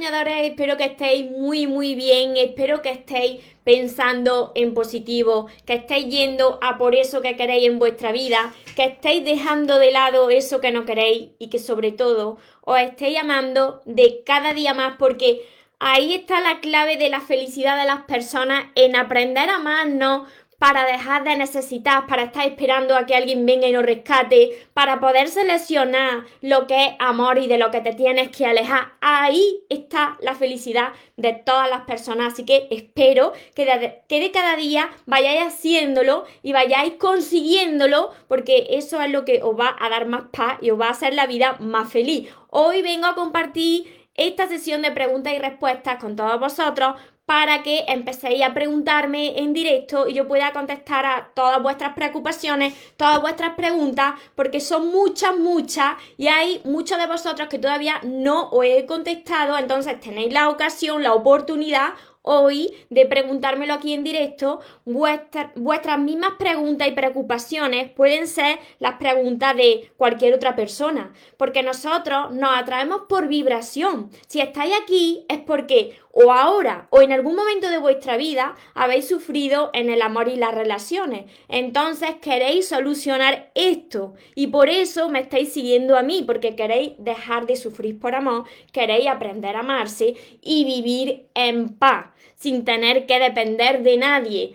Espero que estéis muy muy bien, espero que estéis pensando en positivo, que estéis yendo a por eso que queréis en vuestra vida, que estéis dejando de lado eso que no queréis y que sobre todo os estéis amando de cada día más porque ahí está la clave de la felicidad de las personas en aprender a amarnos, para dejar de necesitar, para estar esperando a que alguien venga y nos rescate, para poder seleccionar lo que es amor y de lo que te tienes que alejar. Ahí está la felicidad de todas las personas. Así que espero que de, cada día vayáis haciéndolo y vayáis consiguiéndolo, porque eso es lo que os va a dar más paz y os va a hacer la vida más feliz. Hoy vengo a compartir esta sesión de preguntas y respuestas con todos vosotros para que empecéis a preguntarme en directo y yo pueda contestar a todas vuestras preocupaciones, todas vuestras preguntas, porque son muchas, muchas y hay muchos de vosotros que todavía no os he contestado, entonces tenéis la ocasión, la oportunidad hoy de preguntármelo aquí en directo, vuestras mismas preguntas y preocupaciones pueden ser las preguntas de cualquier otra persona, porque nosotros nos atraemos por vibración. Si estáis aquí es porque o ahora o en algún momento de vuestra vida habéis sufrido en el amor y las relaciones. Entonces queréis solucionar esto y por eso me estáis siguiendo a mí, porque queréis dejar de sufrir por amor, queréis aprender a amarse y vivir en paz sin tener que depender de nadie.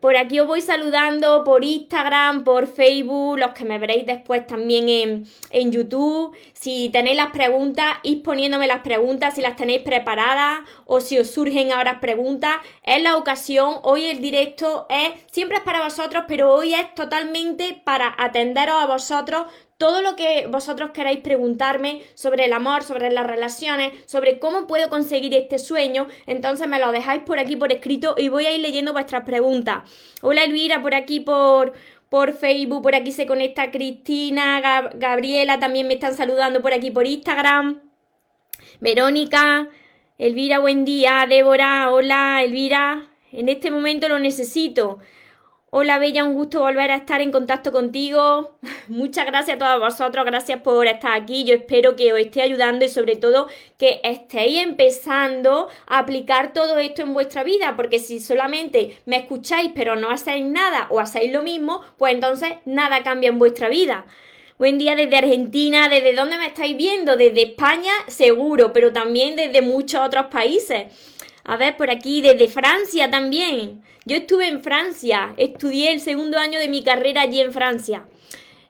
Por aquí os voy saludando por Instagram, por Facebook, los que me veréis después también en, en, YouTube. Si tenéis las preguntas, id poniéndome las preguntas si las tenéis preparadas o si os surgen ahora preguntas. Es la ocasión, hoy el directo es, siempre es para vosotros, pero hoy es totalmente para atenderos a vosotros todo lo que vosotros queráis preguntarme sobre el amor, sobre las relaciones, sobre cómo puedo conseguir este sueño, entonces me lo dejáis por aquí por escrito y voy a ir leyendo vuestras preguntas. Hola Elvira, por aquí por, por Facebook, por aquí se conecta Cristina, Gabriela, también me están saludando por aquí por Instagram. Verónica, Elvira, buen día. Débora, hola Elvira, en este momento lo necesito. Hola Bella, un gusto volver a estar en contacto contigo. Muchas gracias a todos vosotros, gracias por estar aquí. Yo espero que os esté ayudando y sobre todo que estéis empezando a aplicar todo esto en vuestra vida, porque si solamente me escucháis pero no hacéis nada o hacéis lo mismo, pues entonces nada cambia en vuestra vida. Buen día desde Argentina, ¿desde dónde me estáis viendo? Desde España, seguro, pero también desde muchos otros países. A ver, por aquí, desde Francia también. Yo estuve en Francia, estudié el segundo año de mi carrera allí en Francia.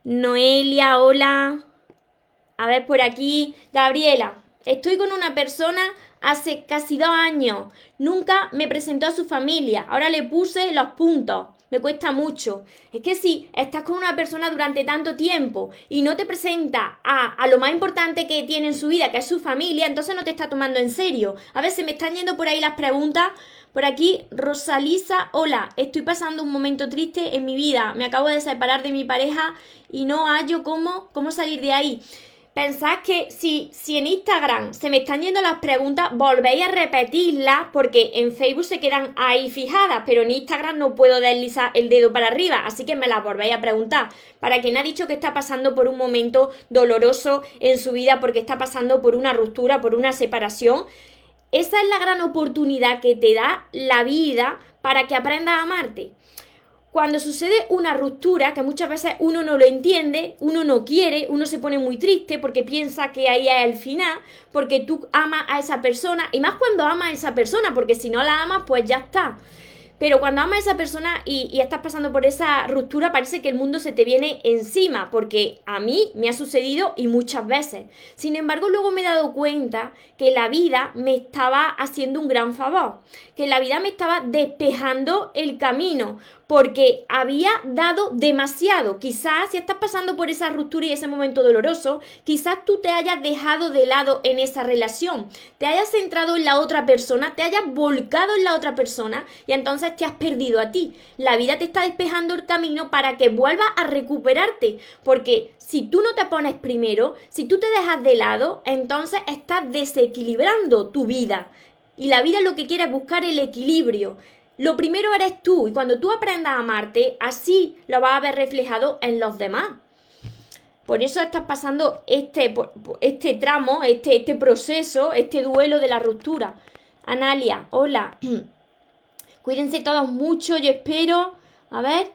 Noelia, hola. A ver, por aquí, Gabriela. Estoy con una persona hace casi dos años. Nunca me presentó a su familia. Ahora le puse los puntos me cuesta mucho. Es que si estás con una persona durante tanto tiempo y no te presenta a, lo más importante que tiene en su vida, que es su familia, entonces no te está tomando en serio. A se me están yendo por ahí las preguntas. Por aquí, Rosalisa, hola, estoy pasando un momento triste en mi vida. Me acabo de separar de mi pareja y no hallo cómo, cómo salir de ahí. Pensad que si, si en Instagram se me están yendo las preguntas, volvéis a repetirlas porque en Facebook se quedan ahí fijadas, pero en Instagram no puedo deslizar el dedo para arriba, así que me las volvéis a preguntar. Para quien ha dicho que está pasando por un momento doloroso en su vida porque está pasando por una ruptura, por una separación, esa es la gran oportunidad que te da la vida para que aprendas a amarte cuando sucede una ruptura, que muchas veces uno no lo entiende, uno no quiere, uno se pone muy triste porque piensa que ahí es el final, porque tú amas a esa persona, y más cuando amas a esa persona, porque si no la amas, pues ya está. Pero cuando amas a esa persona y, estás pasando por esa ruptura, parece que el mundo se te viene encima, porque a mí me ha sucedido y muchas veces. Sin embargo, luego me he dado cuenta que la vida me estaba haciendo un gran favor, que la vida me estaba despejando el camino, porque había dado demasiado. Quizás si estás pasando por esa ruptura y ese momento doloroso, quizás tú te hayas dejado de lado en esa relación, te hayas centrado en la otra persona, te hayas volcado en la otra persona y entonces te has perdido a ti. La vida te está despejando el camino para que vuelvas a recuperarte, porque si tú no te pones primero, si tú te dejas de lado, entonces estás desequilibrando tu vida. Y la vida lo que quiere es buscar el equilibrio. Lo primero eres tú y cuando tú aprendas a amarte, así lo vas a ver reflejado en los demás. Por eso estás pasando este, este tramo, este, este proceso, este duelo de la ruptura. Analia, hola. Cuídense todos mucho, yo espero. A ver,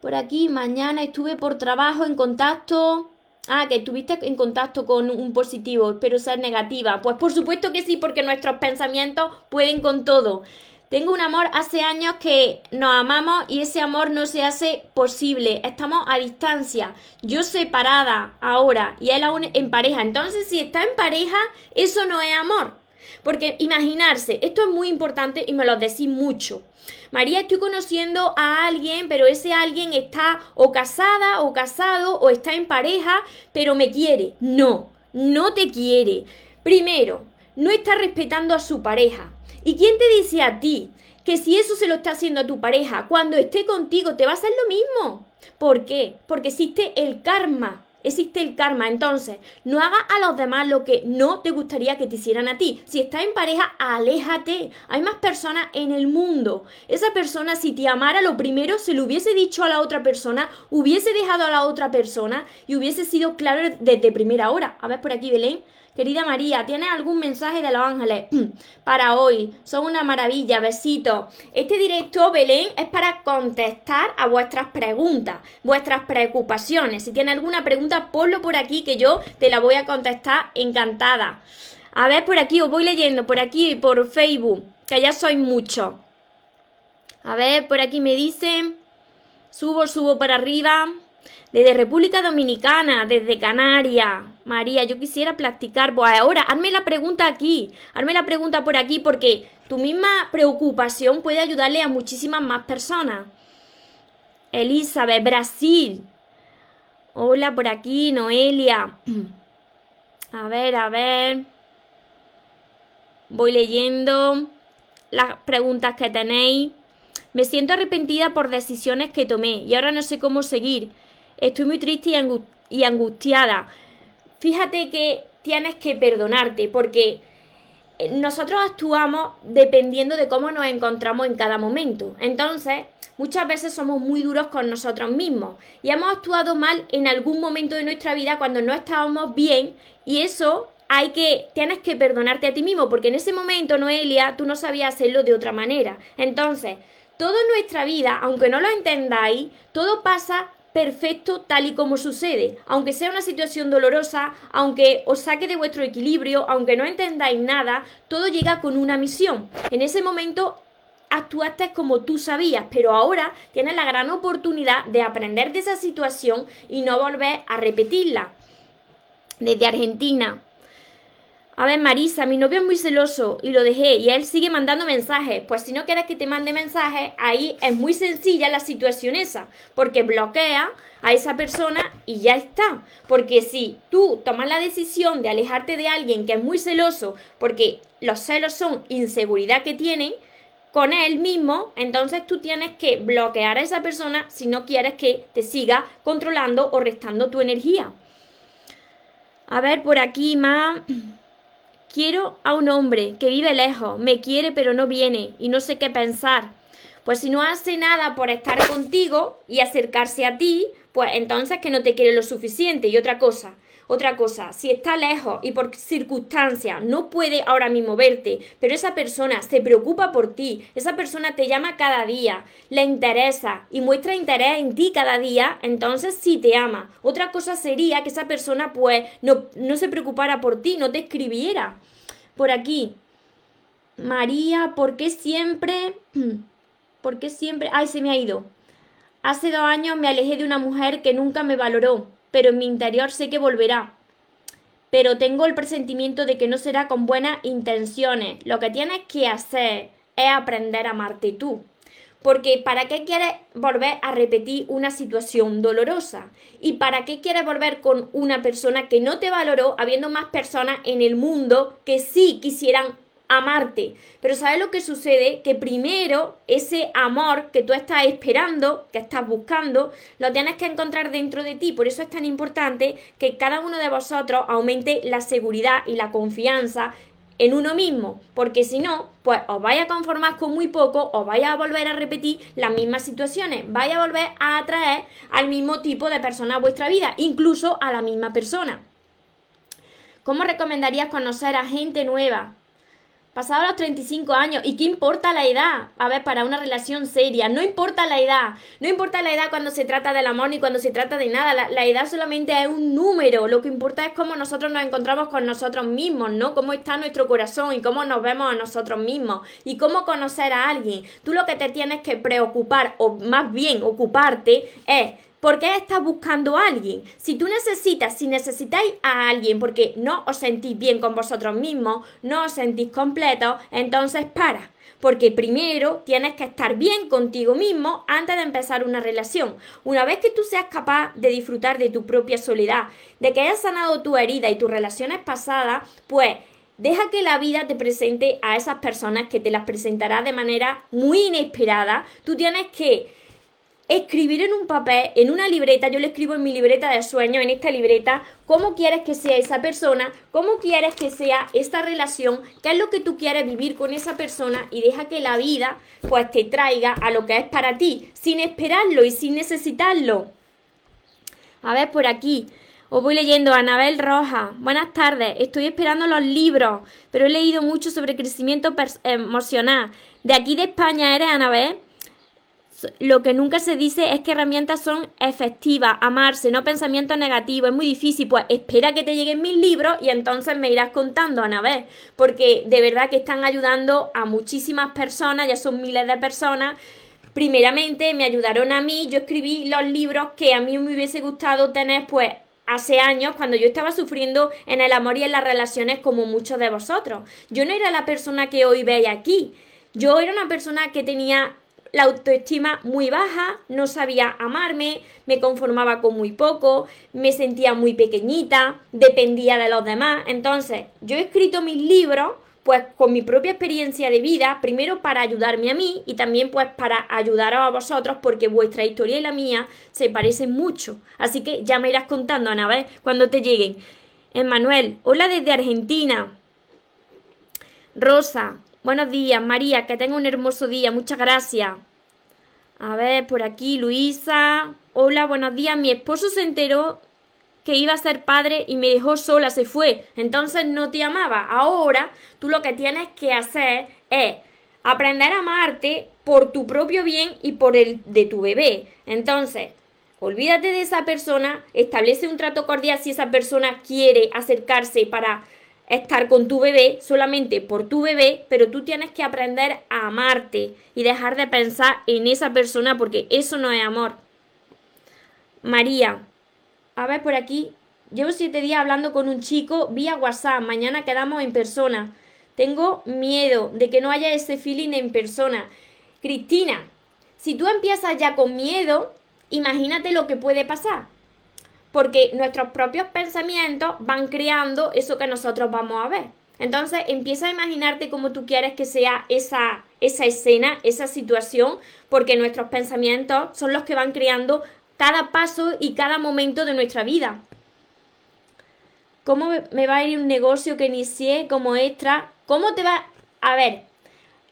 por aquí, mañana estuve por trabajo en contacto. Ah, que estuviste en contacto con un positivo, espero ser negativa. Pues por supuesto que sí, porque nuestros pensamientos pueden con todo. Tengo un amor hace años que nos amamos y ese amor no se hace posible. Estamos a distancia. Yo separada ahora y él aún en pareja. Entonces, si está en pareja, eso no es amor. Porque imaginarse, esto es muy importante y me lo decís mucho. María, estoy conociendo a alguien, pero ese alguien está o casada o casado o está en pareja, pero me quiere. No, no te quiere. Primero, no está respetando a su pareja. ¿Y quién te dice a ti que si eso se lo está haciendo a tu pareja, cuando esté contigo te va a hacer lo mismo? ¿Por qué? Porque existe el karma. Existe el karma, entonces no hagas a los demás lo que no te gustaría que te hicieran a ti. Si estás en pareja, aléjate. Hay más personas en el mundo. Esa persona, si te amara, lo primero se lo hubiese dicho a la otra persona, hubiese dejado a la otra persona y hubiese sido claro desde primera hora. A ver por aquí, Belén. Querida María, ¿tienes algún mensaje de los ángeles para hoy? Son una maravilla, besitos. Este directo, Belén, es para contestar a vuestras preguntas, vuestras preocupaciones. Si tienes alguna pregunta, ponlo por aquí que yo te la voy a contestar encantada. A ver, por aquí os voy leyendo, por aquí por Facebook, que ya soy mucho. A ver, por aquí me dicen, subo, subo para arriba. Desde República Dominicana, desde Canarias. María, yo quisiera practicar. Pues ahora, hazme la pregunta aquí. Hazme la pregunta por aquí porque tu misma preocupación puede ayudarle a muchísimas más personas. Elizabeth, Brasil. Hola por aquí, Noelia. A ver, a ver. Voy leyendo las preguntas que tenéis. Me siento arrepentida por decisiones que tomé y ahora no sé cómo seguir. Estoy muy triste y, angustiada. Fíjate que tienes que perdonarte porque eh, nosotros actuamos dependiendo de cómo nos encontramos en cada momento. Entonces, muchas veces somos muy duros con nosotros mismos y hemos actuado mal en algún momento de nuestra vida cuando no estábamos bien y eso hay que tienes que perdonarte a ti mismo porque en ese momento, Noelia, tú no sabías hacerlo de otra manera. Entonces, toda nuestra vida, aunque no lo entendáis, todo pasa perfecto tal y como sucede. Aunque sea una situación dolorosa, aunque os saque de vuestro equilibrio, aunque no entendáis nada, todo llega con una misión. En ese momento actuaste como tú sabías, pero ahora tienes la gran oportunidad de aprender de esa situación y no volver a repetirla. Desde Argentina, a ver, Marisa, mi novio es muy celoso y lo dejé y él sigue mandando mensajes. Pues si no quieres que te mande mensajes, ahí es muy sencilla la situación esa, porque bloquea a esa persona y ya está. Porque si tú tomas la decisión de alejarte de alguien que es muy celoso, porque los celos son inseguridad que tienen, con él mismo, entonces tú tienes que bloquear a esa persona si no quieres que te siga controlando o restando tu energía. A ver, por aquí más. Quiero a un hombre que vive lejos, me quiere pero no viene y no sé qué pensar. Pues si no hace nada por estar contigo y acercarse a ti, pues entonces que no te quiere lo suficiente. Y otra cosa, otra cosa, si está lejos y por circunstancias no puede ahora mismo verte, pero esa persona se preocupa por ti, esa persona te llama cada día, le interesa y muestra interés en ti cada día, entonces sí te ama. Otra cosa sería que esa persona pues no, no se preocupara por ti, no te escribiera. Por aquí, María, ¿por qué siempre... ¿Por qué siempre... Ay, se me ha ido. Hace dos años me alejé de una mujer que nunca me valoró pero en mi interior sé que volverá. Pero tengo el presentimiento de que no será con buenas intenciones. Lo que tienes que hacer es aprender a amarte tú. Porque ¿para qué quieres volver a repetir una situación dolorosa? ¿Y para qué quieres volver con una persona que no te valoró, habiendo más personas en el mundo que sí quisieran amarte. Pero ¿sabes lo que sucede? Que primero ese amor que tú estás esperando, que estás buscando, lo tienes que encontrar dentro de ti. Por eso es tan importante que cada uno de vosotros aumente la seguridad y la confianza en uno mismo, porque si no, pues os vais a conformar con muy poco, os vais a volver a repetir las mismas situaciones, vais a volver a atraer al mismo tipo de persona a vuestra vida, incluso a la misma persona. ¿Cómo recomendarías conocer a gente nueva? Pasado los 35 años, ¿y qué importa la edad? A ver, para una relación seria, no importa la edad, no importa la edad cuando se trata del amor ni cuando se trata de nada, la, edad solamente es un número, lo que importa es cómo nosotros nos encontramos con nosotros mismos, ¿no? Cómo está nuestro corazón y cómo nos vemos a nosotros mismos y cómo conocer a alguien. Tú lo que te tienes que preocupar, o más bien ocuparte, es ¿Por qué estás buscando a alguien? Si tú necesitas, si necesitáis a alguien porque no os sentís bien con vosotros mismos, no os sentís completos, entonces para. Porque primero tienes que estar bien contigo mismo antes de empezar una relación. Una vez que tú seas capaz de disfrutar de tu propia soledad, de que hayas sanado tu herida y tus relaciones pasadas, pues Deja que la vida te presente a esas personas que te las presentará de manera muy inesperada. Tú tienes que escribir en un papel, en una libreta, yo le escribo en mi libreta de sueños, en esta libreta, cómo quieres que sea esa persona, cómo quieres que sea esta relación, qué es lo que tú quieres vivir con esa persona y deja que la vida pues te traiga a lo que es para ti, sin esperarlo y sin necesitarlo. A ver, por aquí. Os voy leyendo Anabel Roja. Buenas tardes. Estoy esperando los libros, pero he leído mucho sobre crecimiento emocional. De aquí de España eres Anabel lo que nunca se dice es que herramientas son efectivas, amarse, no pensamientos negativos, es muy difícil, pues espera que te lleguen mis libros y entonces me irás contando, vez porque de verdad que están ayudando a muchísimas personas, ya son miles de personas. Primeramente me ayudaron a mí, yo escribí los libros que a mí me hubiese gustado tener pues hace años cuando yo estaba sufriendo en el amor y en las relaciones como muchos de vosotros. Yo no era la persona que hoy veis aquí. Yo era una persona que tenía la autoestima muy baja, no sabía amarme, me conformaba con muy poco, me sentía muy pequeñita, dependía de los demás. Entonces, yo he escrito mis libros pues con mi propia experiencia de vida, primero para ayudarme a mí y también pues para ayudar a vosotros porque vuestra historia y la mía se parecen mucho. Así que ya me irás contando, Ana, vez cuando te lleguen. Emanuel, hola desde Argentina. Rosa, Buenos días, María, que tenga un hermoso día, muchas gracias. A ver, por aquí, Luisa. Hola, buenos días. Mi esposo se enteró que iba a ser padre y me dejó sola, se fue. Entonces no te amaba. Ahora tú lo que tienes que hacer es aprender a amarte por tu propio bien y por el de tu bebé. Entonces, olvídate de esa persona, establece un trato cordial si esa persona quiere acercarse para estar con tu bebé solamente por tu bebé, pero tú tienes que aprender a amarte y dejar de pensar en esa persona porque eso no es amor. María, a ver por aquí, llevo siete días hablando con un chico vía WhatsApp, mañana quedamos en persona. Tengo miedo de que no haya ese feeling en persona. Cristina, si tú empiezas ya con miedo, imagínate lo que puede pasar porque nuestros propios pensamientos van creando eso que nosotros vamos a ver. Entonces empieza a imaginarte cómo tú quieres que sea esa, esa escena, esa situación, porque nuestros pensamientos son los que van creando cada paso y cada momento de nuestra vida. ¿Cómo me va a ir un negocio que inicié como extra? ¿Cómo te va a ver?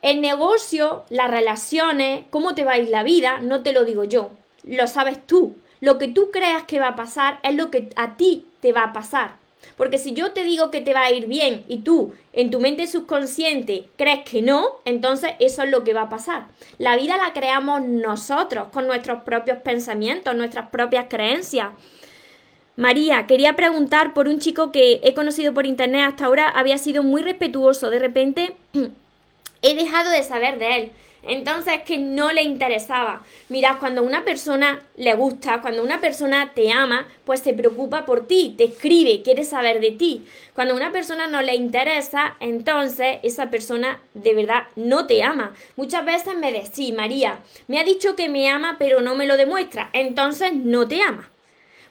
El negocio, las relaciones, cómo te va a ir la vida, no te lo digo yo, lo sabes tú. Lo que tú creas que va a pasar es lo que a ti te va a pasar. Porque si yo te digo que te va a ir bien y tú en tu mente subconsciente crees que no, entonces eso es lo que va a pasar. La vida la creamos nosotros con nuestros propios pensamientos, nuestras propias creencias. María, quería preguntar por un chico que he conocido por internet hasta ahora, había sido muy respetuoso. De repente he dejado de saber de él. Entonces que no le interesaba. Mirad, cuando una persona le gusta, cuando una persona te ama, pues se preocupa por ti, te escribe, quiere saber de ti. Cuando una persona no le interesa, entonces esa persona de verdad no te ama. Muchas veces me decís, María, me ha dicho que me ama, pero no me lo demuestra. Entonces no te ama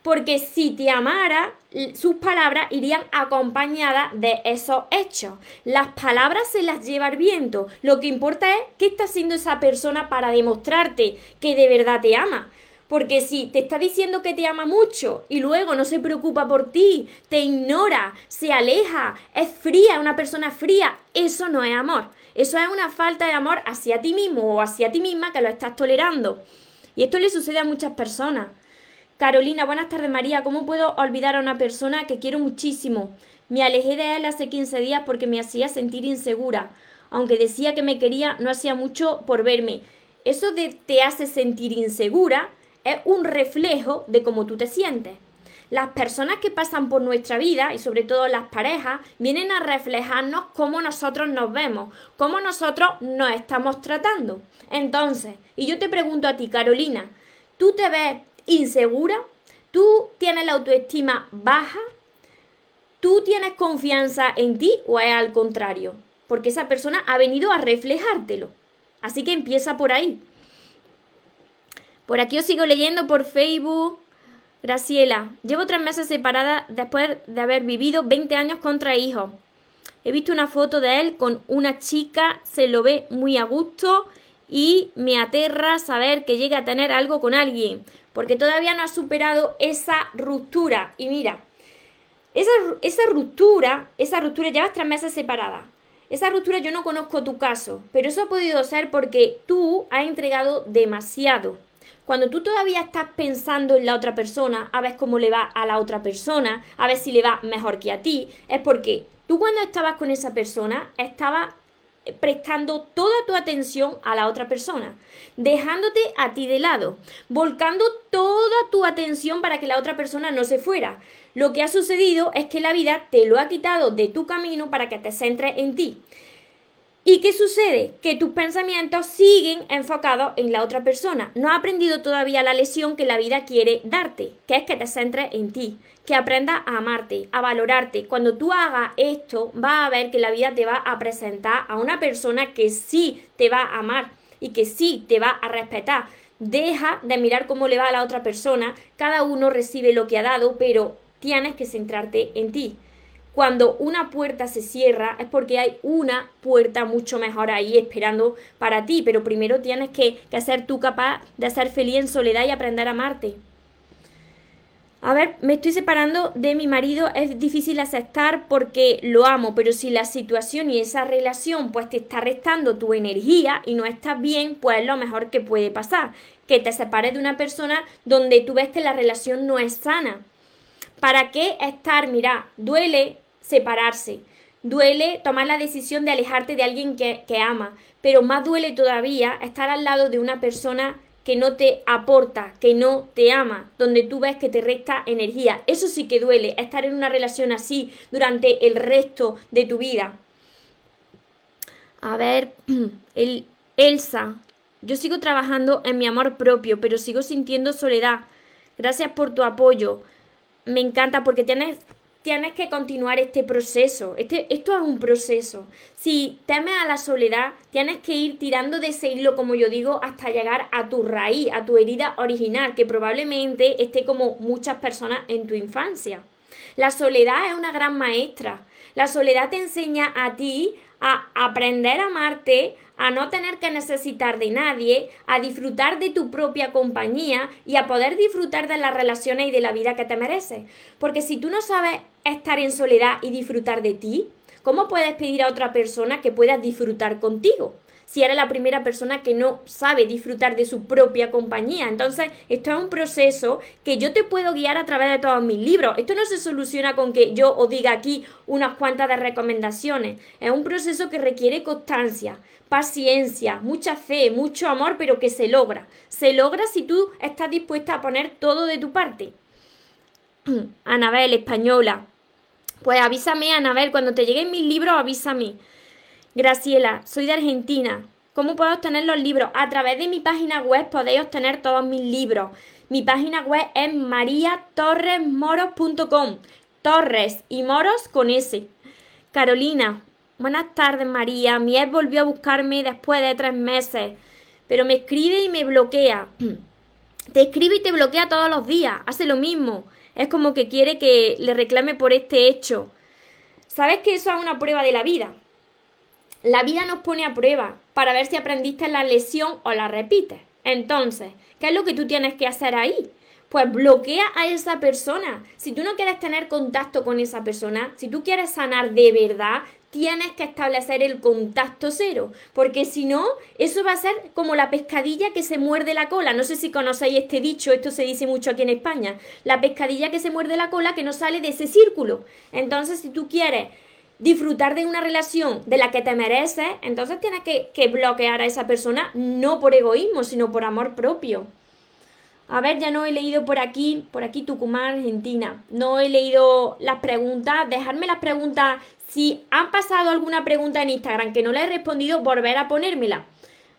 porque si te amara, sus palabras irían acompañadas de esos hechos. Las palabras se las lleva el viento. Lo que importa es qué está haciendo esa persona para demostrarte que de verdad te ama. Porque si te está diciendo que te ama mucho y luego no se preocupa por ti, te ignora, se aleja, es fría, una persona fría, eso no es amor. Eso es una falta de amor hacia ti mismo o hacia ti misma que lo estás tolerando. Y esto le sucede a muchas personas. Carolina, buenas tardes María. ¿Cómo puedo olvidar a una persona que quiero muchísimo? Me alejé de él hace 15 días porque me hacía sentir insegura. Aunque decía que me quería, no hacía mucho por verme. Eso de te hace sentir insegura es un reflejo de cómo tú te sientes. Las personas que pasan por nuestra vida, y sobre todo las parejas, vienen a reflejarnos cómo nosotros nos vemos, cómo nosotros nos estamos tratando. Entonces, y yo te pregunto a ti, Carolina, ¿tú te ves insegura, tú tienes la autoestima baja, tú tienes confianza en ti o es al contrario, porque esa persona ha venido a reflejártelo. Así que empieza por ahí. Por aquí os sigo leyendo por Facebook. Graciela, llevo tres meses separada después de haber vivido 20 años contra hijos. He visto una foto de él con una chica, se lo ve muy a gusto y me aterra saber que llega a tener algo con alguien porque todavía no has superado esa ruptura. Y mira, esa, esa ruptura, esa ruptura, llevas tres meses separada. Esa ruptura yo no conozco tu caso, pero eso ha podido ser porque tú has entregado demasiado. Cuando tú todavía estás pensando en la otra persona, a ver cómo le va a la otra persona, a ver si le va mejor que a ti, es porque tú cuando estabas con esa persona estabas prestando toda tu atención a la otra persona, dejándote a ti de lado, volcando toda tu atención para que la otra persona no se fuera. Lo que ha sucedido es que la vida te lo ha quitado de tu camino para que te centres en ti. ¿Y qué sucede? Que tus pensamientos siguen enfocados en la otra persona. No has aprendido todavía la lesión que la vida quiere darte, que es que te centres en ti, que aprendas a amarte, a valorarte. Cuando tú hagas esto, vas a ver que la vida te va a presentar a una persona que sí te va a amar y que sí te va a respetar. Deja de mirar cómo le va a la otra persona. Cada uno recibe lo que ha dado, pero tienes que centrarte en ti cuando una puerta se cierra es porque hay una puerta mucho mejor ahí esperando para ti, pero primero tienes que, que ser tú capaz de ser feliz en soledad y aprender a amarte. A ver, me estoy separando de mi marido, es difícil aceptar porque lo amo, pero si la situación y esa relación pues te está restando tu energía y no estás bien, pues es lo mejor que puede pasar, que te separes de una persona donde tú ves que la relación no es sana. ¿Para qué estar? Mira, duele, separarse. Duele tomar la decisión de alejarte de alguien que, ama, pero más duele todavía estar al lado de una persona que no te aporta, que no te ama, donde tú ves que te resta energía. Eso sí que duele, estar en una relación así durante el resto de tu vida. A ver, el, Elsa, yo sigo trabajando en mi amor propio, pero sigo sintiendo soledad. Gracias por tu apoyo. Me encanta porque tienes tienes que continuar este proceso. Este, esto es un proceso. Si temes a la soledad, tienes que ir tirando de ese hilo, como yo digo, hasta llegar a tu raíz, a tu herida original, que probablemente esté como muchas personas en tu infancia. La soledad es una gran maestra. La soledad te enseña a ti a aprender a amarte, a no tener que necesitar de nadie, a disfrutar de tu propia compañía y a poder disfrutar de las relaciones y de la vida que te mereces. Porque si tú no sabes estar en soledad y disfrutar de ti, ¿cómo puedes pedir a otra persona que pueda disfrutar contigo? si eres la primera persona que no sabe disfrutar de su propia compañía. Entonces, esto es un proceso que yo te puedo guiar a través de todos mis libros. Esto no se soluciona con que yo os diga aquí unas cuantas de recomendaciones. Es un proceso que requiere constancia, paciencia, mucha fe, mucho amor, pero que se logra. Se logra si tú estás dispuesta a poner todo de tu parte. Anabel, española. Pues avísame, Anabel, cuando te lleguen mis libros, avísame. Graciela, soy de Argentina. ¿Cómo puedo obtener los libros? A través de mi página web podéis obtener todos mis libros. Mi página web es mariatorresmoros.com. Torres y moros con S. Carolina, buenas tardes María. Mi ex volvió a buscarme después de tres meses, pero me escribe y me bloquea. Te escribe y te bloquea todos los días. Hace lo mismo. Es como que quiere que le reclame por este hecho. ¿Sabes que eso es una prueba de la vida? La vida nos pone a prueba para ver si aprendiste la lección o la repites. Entonces, ¿qué es lo que tú tienes que hacer ahí? Pues bloquea a esa persona. Si tú no quieres tener contacto con esa persona, si tú quieres sanar de verdad, tienes que establecer el contacto cero, porque si no, eso va a ser como la pescadilla que se muerde la cola. No sé si conocéis este dicho, esto se dice mucho aquí en España. La pescadilla que se muerde la cola que no sale de ese círculo. Entonces, si tú quieres disfrutar de una relación de la que te mereces, entonces tienes que, bloquear a esa persona no por egoísmo, sino por amor propio. A ver, ya no he leído por aquí, por aquí Tucumán, Argentina. No he leído las preguntas. Dejadme las preguntas. Si han pasado alguna pregunta en Instagram que no le he respondido, volver a ponérmela.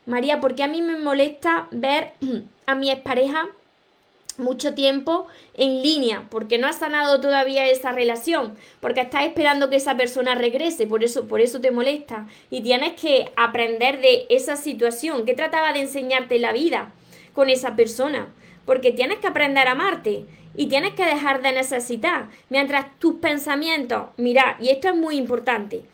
María, porque a mí me molesta ver a mi expareja mucho tiempo en línea, porque no has sanado todavía esa relación, porque estás esperando que esa persona regrese, por eso, por eso te molesta. Y tienes que aprender de esa situación. que trataba de enseñarte la vida con esa persona? Porque tienes que aprender a amarte y tienes que dejar de necesitar. Mientras tus pensamientos, mira, y esto es muy importante,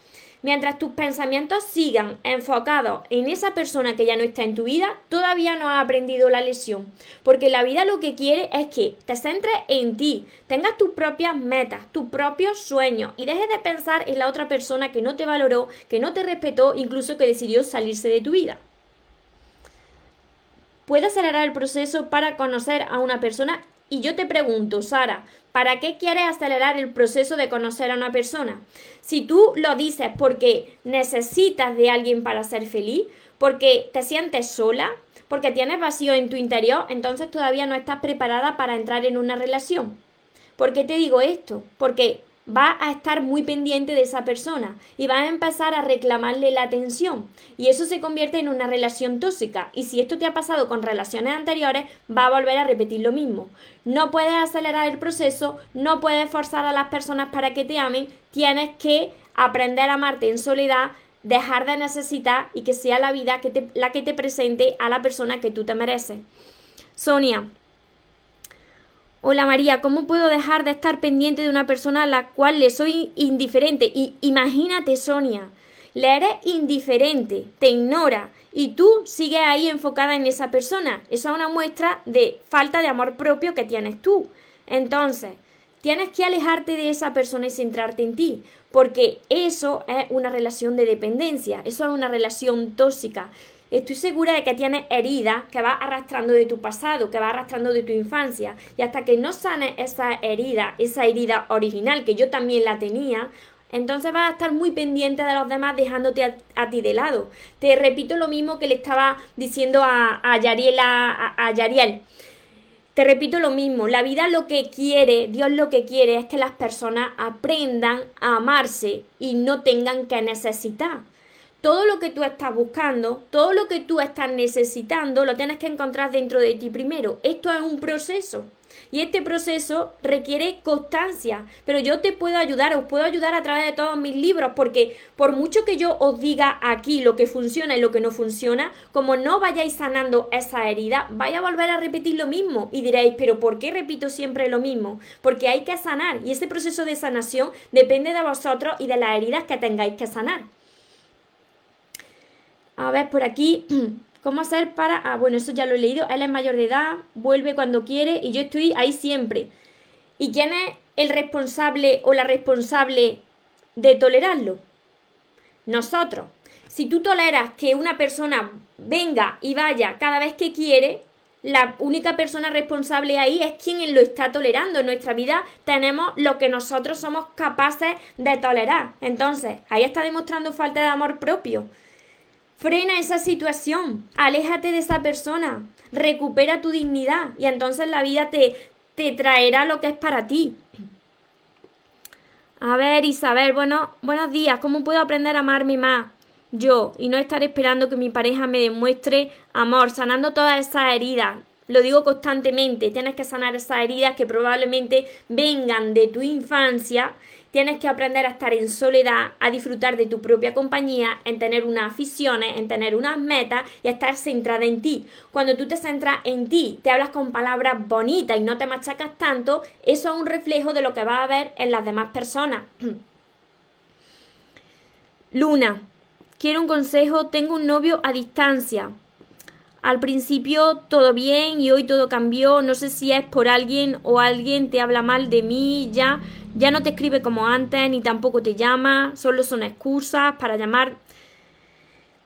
Mientras tus pensamientos sigan enfocados en esa persona que ya no está en tu vida, todavía no has aprendido la lección. Porque la vida lo que quiere es que te centres en ti, tengas tus propias metas, tus propios sueños y dejes de pensar en la otra persona que no te valoró, que no te respetó, incluso que decidió salirse de tu vida. Puede acelerar el proceso para conocer a una persona y yo te pregunto, Sara, ¿para qué quieres acelerar el proceso de conocer a una persona? Si tú lo dices porque necesitas de alguien para ser feliz, porque te sientes sola, porque tienes vacío en tu interior, entonces todavía no estás preparada para entrar en una relación. ¿Por qué te digo esto? Porque va a estar muy pendiente de esa persona y va a empezar a reclamarle la atención y eso se convierte en una relación tóxica y si esto te ha pasado con relaciones anteriores va a volver a repetir lo mismo. No puedes acelerar el proceso, no puedes forzar a las personas para que te amen, tienes que aprender a amarte en soledad, dejar de necesitar y que sea la vida que la que te presente a la persona que tú te mereces. Sonia, Hola María, ¿cómo puedo dejar de estar pendiente de una persona a la cual le soy indiferente? Y imagínate, Sonia, le eres indiferente, te ignora y tú sigues ahí enfocada en esa persona. Esa es una muestra de falta de amor propio que tienes tú. Entonces, tienes que alejarte de esa persona y centrarte en ti, porque eso es una relación de dependencia, eso es una relación tóxica estoy segura de que tienes heridas que vas arrastrando de tu pasado, que vas arrastrando de tu infancia. Y hasta que no sanes esa herida, esa herida original, que yo también la tenía, entonces vas a estar muy pendiente de los demás dejándote a, ti de lado. Te repito lo mismo que le estaba diciendo a, a, a Yariel. Te repito lo mismo, la vida lo que quiere, Dios lo que quiere es que las personas aprendan a amarse y no tengan que necesitar todo lo que tú estás buscando, todo lo que tú estás necesitando, lo tienes que encontrar dentro de ti primero. Esto es un proceso. Y este proceso requiere constancia, pero yo te puedo ayudar, os puedo ayudar a través de todos mis libros, porque por mucho que yo os diga aquí lo que funciona y lo que no funciona, como no vayáis sanando esa herida, vais a volver a repetir lo mismo y diréis, pero ¿por qué repito siempre lo mismo? Porque hay que sanar y ese proceso de sanación depende de vosotros y de las heridas que tengáis que sanar. A ver, por aquí, ¿cómo hacer para...? Ah, bueno, eso ya lo he leído. Él es mayor de edad, vuelve cuando quiere y yo estoy ahí siempre. ¿Y quién es el responsable o la responsable de tolerarlo? Nosotros. Si tú toleras que una persona venga y vaya cada vez que quiere, la única persona responsable ahí es quien lo está tolerando. En nuestra vida tenemos lo que nosotros somos capaces de tolerar. Entonces, ahí está demostrando falta de amor propio. Frena esa situación, aléjate de esa persona, recupera tu dignidad y entonces la vida te, te traerá lo que es para ti. A ver, Isabel, bueno, buenos días. ¿Cómo puedo aprender a amarme más? yo y no estar esperando que mi pareja me demuestre amor, sanando todas esas heridas. Lo digo constantemente, tienes que sanar esas heridas que probablemente vengan de tu infancia Tienes que aprender a estar en soledad, a disfrutar de tu propia compañía, en tener unas aficiones, en tener unas metas y a estar centrada en ti. Cuando tú te centras en ti, te hablas con palabras bonitas y no te machacas tanto, eso es un reflejo de lo que vas a ver en las demás personas. Luna, quiero un consejo, tengo un novio a distancia. Al principio todo bien y hoy todo cambió, no sé si es por alguien o alguien te habla mal de mí ya ya no te escribe como antes, ni tampoco te llama, solo son excusas para llamar.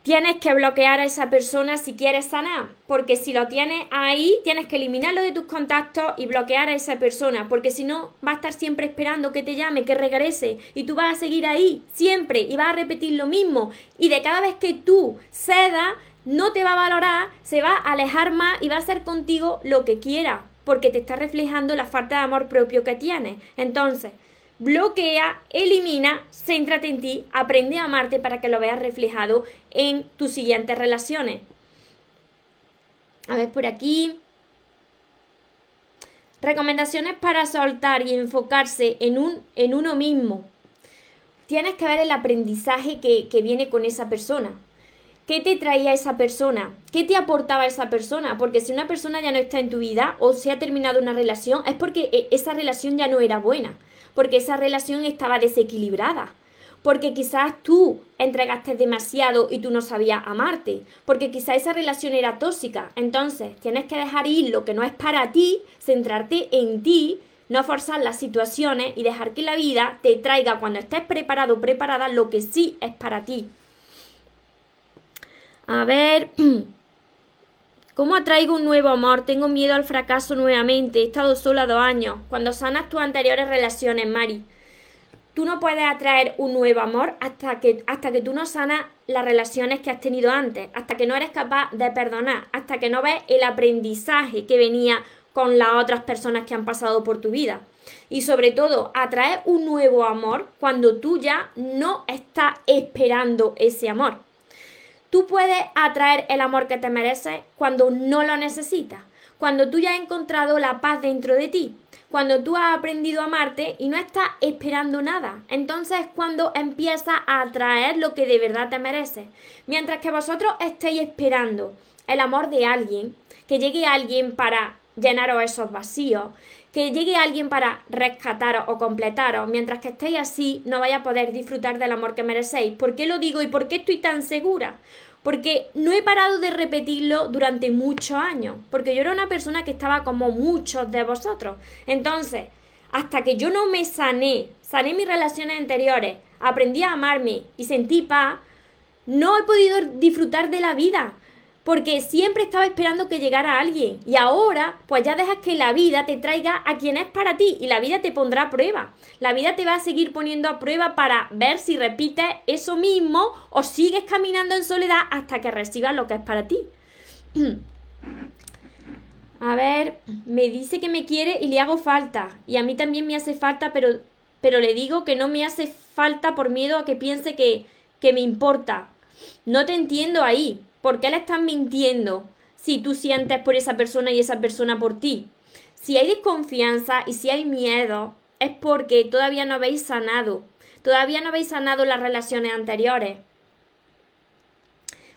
Tienes que bloquear a esa persona si quieres sanar, porque si lo tienes ahí, tienes que eliminarlo de tus contactos y bloquear a esa persona, porque si no, va a estar siempre esperando que te llame, que regrese, y tú vas a seguir ahí, siempre, y vas a repetir lo mismo. Y de cada vez que tú cedas, no te va a valorar, se va a alejar más y va a hacer contigo lo que quiera porque te está reflejando la falta de amor propio que tienes. Entonces, bloquea, elimina, céntrate en ti, aprende a amarte para que lo veas reflejado en tus siguientes relaciones. A ver por aquí. Recomendaciones para soltar y enfocarse en, un, en uno mismo. Tienes que ver el aprendizaje que, que viene con esa persona. ¿Qué te traía esa persona? ¿Qué te aportaba esa persona? Porque si una persona ya no está en tu vida o se ha terminado una relación, es porque e, esa relación ya no era buena, porque esa relación estaba desequilibrada, porque quizás tú entregaste demasiado y tú no sabías amarte, porque quizás esa relación era tóxica. Entonces, tienes que dejar ir lo que no es para ti, centrarte en ti, no forzar las situaciones y dejar que la vida te traiga cuando estés preparado preparada lo que sí es para ti. A ver. ¿Cómo atraigo un nuevo amor? Tengo miedo al fracaso nuevamente. He estado sola dos años. Cuando sanas tus anteriores relaciones, Mari, tú no puedes atraer un nuevo amor hasta que, hasta que tú no sanas las relaciones que has tenido antes, hasta que no eres capaz de perdonar, hasta que no ves el aprendizaje que venía con las otras personas que han pasado por tu vida. Y sobre todo, atraer un nuevo amor cuando tú ya no estás esperando ese amor. Tú puedes atraer el amor que te mereces cuando no lo necesitas, cuando tú ya has encontrado la paz dentro de ti, cuando tú has aprendido a amarte y no estás esperando nada. Entonces es cuando empiezas a atraer lo que de verdad te mereces. Mientras que vosotros estéis esperando el amor de alguien, que llegue alguien para llenaros esos vacíos, que llegue alguien para rescataros o completaros. Mientras que estéis así, no vais a poder disfrutar del amor que merecéis. ¿Por qué lo digo y por qué estoy tan segura? Porque no he parado de repetirlo durante muchos años. Porque yo era una persona que estaba como muchos de vosotros. Entonces, hasta que yo no me sané, sané mis relaciones anteriores, aprendí a amarme y sentí paz, no he podido disfrutar de la vida porque siempre estaba esperando que llegara alguien y ahora pues ya dejas que la vida te traiga a quien es para ti y la vida te pondrá a prueba. La vida te va a seguir poniendo a prueba para ver si repites eso mismo o sigues caminando en soledad hasta que recibas lo que es para ti. A ver, me dice que me quiere y le hago falta. Y a mí también me hace falta, pero, pero le digo que no me hace falta por miedo a que piense que, que me importa. No te entiendo ahí. ¿Por qué le estás mintiendo si tú sientes por esa persona y esa persona por ti? Si hay desconfianza y si hay miedo, es porque todavía no habéis sanado. Todavía no habéis sanado las relaciones anteriores.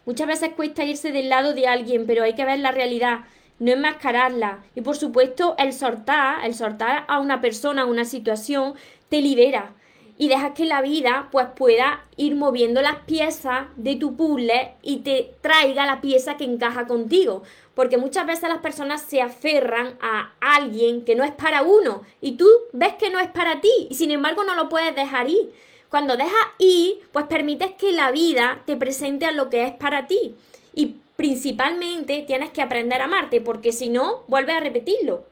Muchas veces cuesta irse del lado de alguien, pero hay que ver la realidad, no enmascararla. Y por supuesto, el soltar, el soltar a una persona, a una situación, te libera y dejas que la vida pues pueda ir moviendo las piezas de tu puzzle y te traiga la pieza que encaja contigo. Porque muchas veces las personas se aferran a alguien que no es para uno y tú ves que no es para ti y sin embargo no lo puedes dejar ir. Cuando dejas ir, pues permites que la vida te presente a lo que es para ti. Y principalmente tienes que aprender a amarte porque si no, vuelves a repetirlo.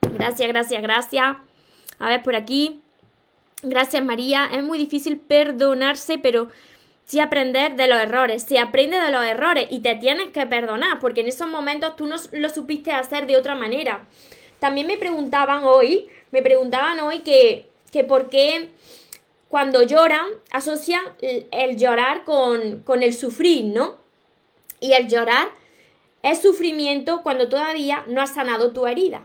Gracias, gracias, gracias. A ver, por aquí. Gracias, María. Es muy difícil perdonarse, pero sí aprender de los errores. Si aprende de los errores y te tienes que perdonar, porque en esos momentos tú no lo supiste hacer de otra manera. También me preguntaban hoy, me preguntaban hoy que, que por qué cuando lloran, asocian el, llorar con, con el sufrir, ¿no? Y el llorar es sufrimiento cuando todavía no has sanado tu herida.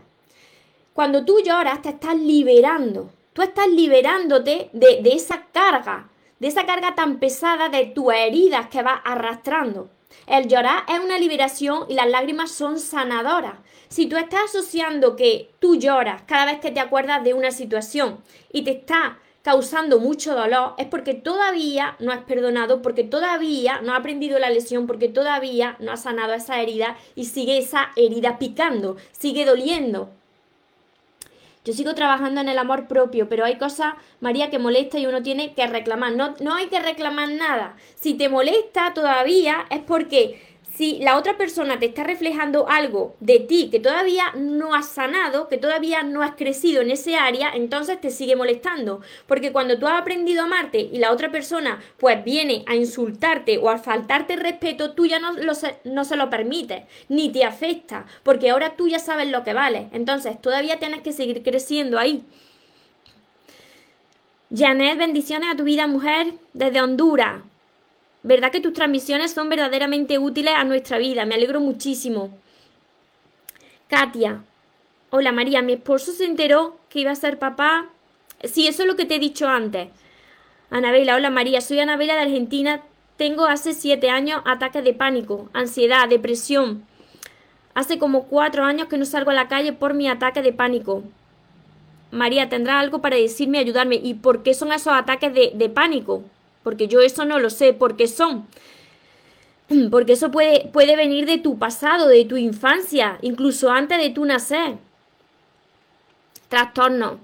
Cuando tú lloras, te estás liberando. Tú estás liberándote de, esa carga, de esa carga tan pesada de tus heridas que vas arrastrando. El llorar es una liberación y las lágrimas son sanadoras. Si tú estás asociando que tú lloras cada vez que te acuerdas de una situación y te está causando mucho dolor, es porque todavía no has perdonado, porque todavía no has aprendido la lesión, porque todavía no has sanado esa herida y sigue esa herida picando, sigue doliendo. Yo sigo trabajando en el amor propio, pero hay cosas, María, que molesta y uno tiene que reclamar. No, no hay que reclamar nada. Si te molesta todavía es porque si la otra persona te está reflejando algo de ti que todavía no has sanado, que todavía no has crecido en ese área, entonces te sigue molestando. Porque cuando tú has aprendido a amarte y la otra persona pues viene a insultarte o a faltarte respeto, tú ya no, se lo permites, ni te afecta, porque ahora tú ya sabes lo que vale. Entonces todavía tienes que seguir creciendo ahí. Janet, bendiciones a tu vida, mujer, desde Honduras. ¿Verdad que tus transmisiones son verdaderamente útiles a nuestra vida? Me alegro muchísimo. Katia. Hola María, mi esposo se enteró que iba a ser papá. Sí, eso es lo que te he dicho antes. Anabela, hola María, soy Anabela de Argentina. Tengo hace siete años ataques de pánico, ansiedad, depresión. Hace como cuatro años que no salgo a la calle por mi ataque de pánico. María, ¿tendrá algo para decirme, ayudarme? ¿Y por qué son esos ataques de pánico? Porque yo eso no lo sé, porque son. Porque eso puede, puede venir de tu pasado, de tu infancia, incluso antes de tu nacer. Trastorno.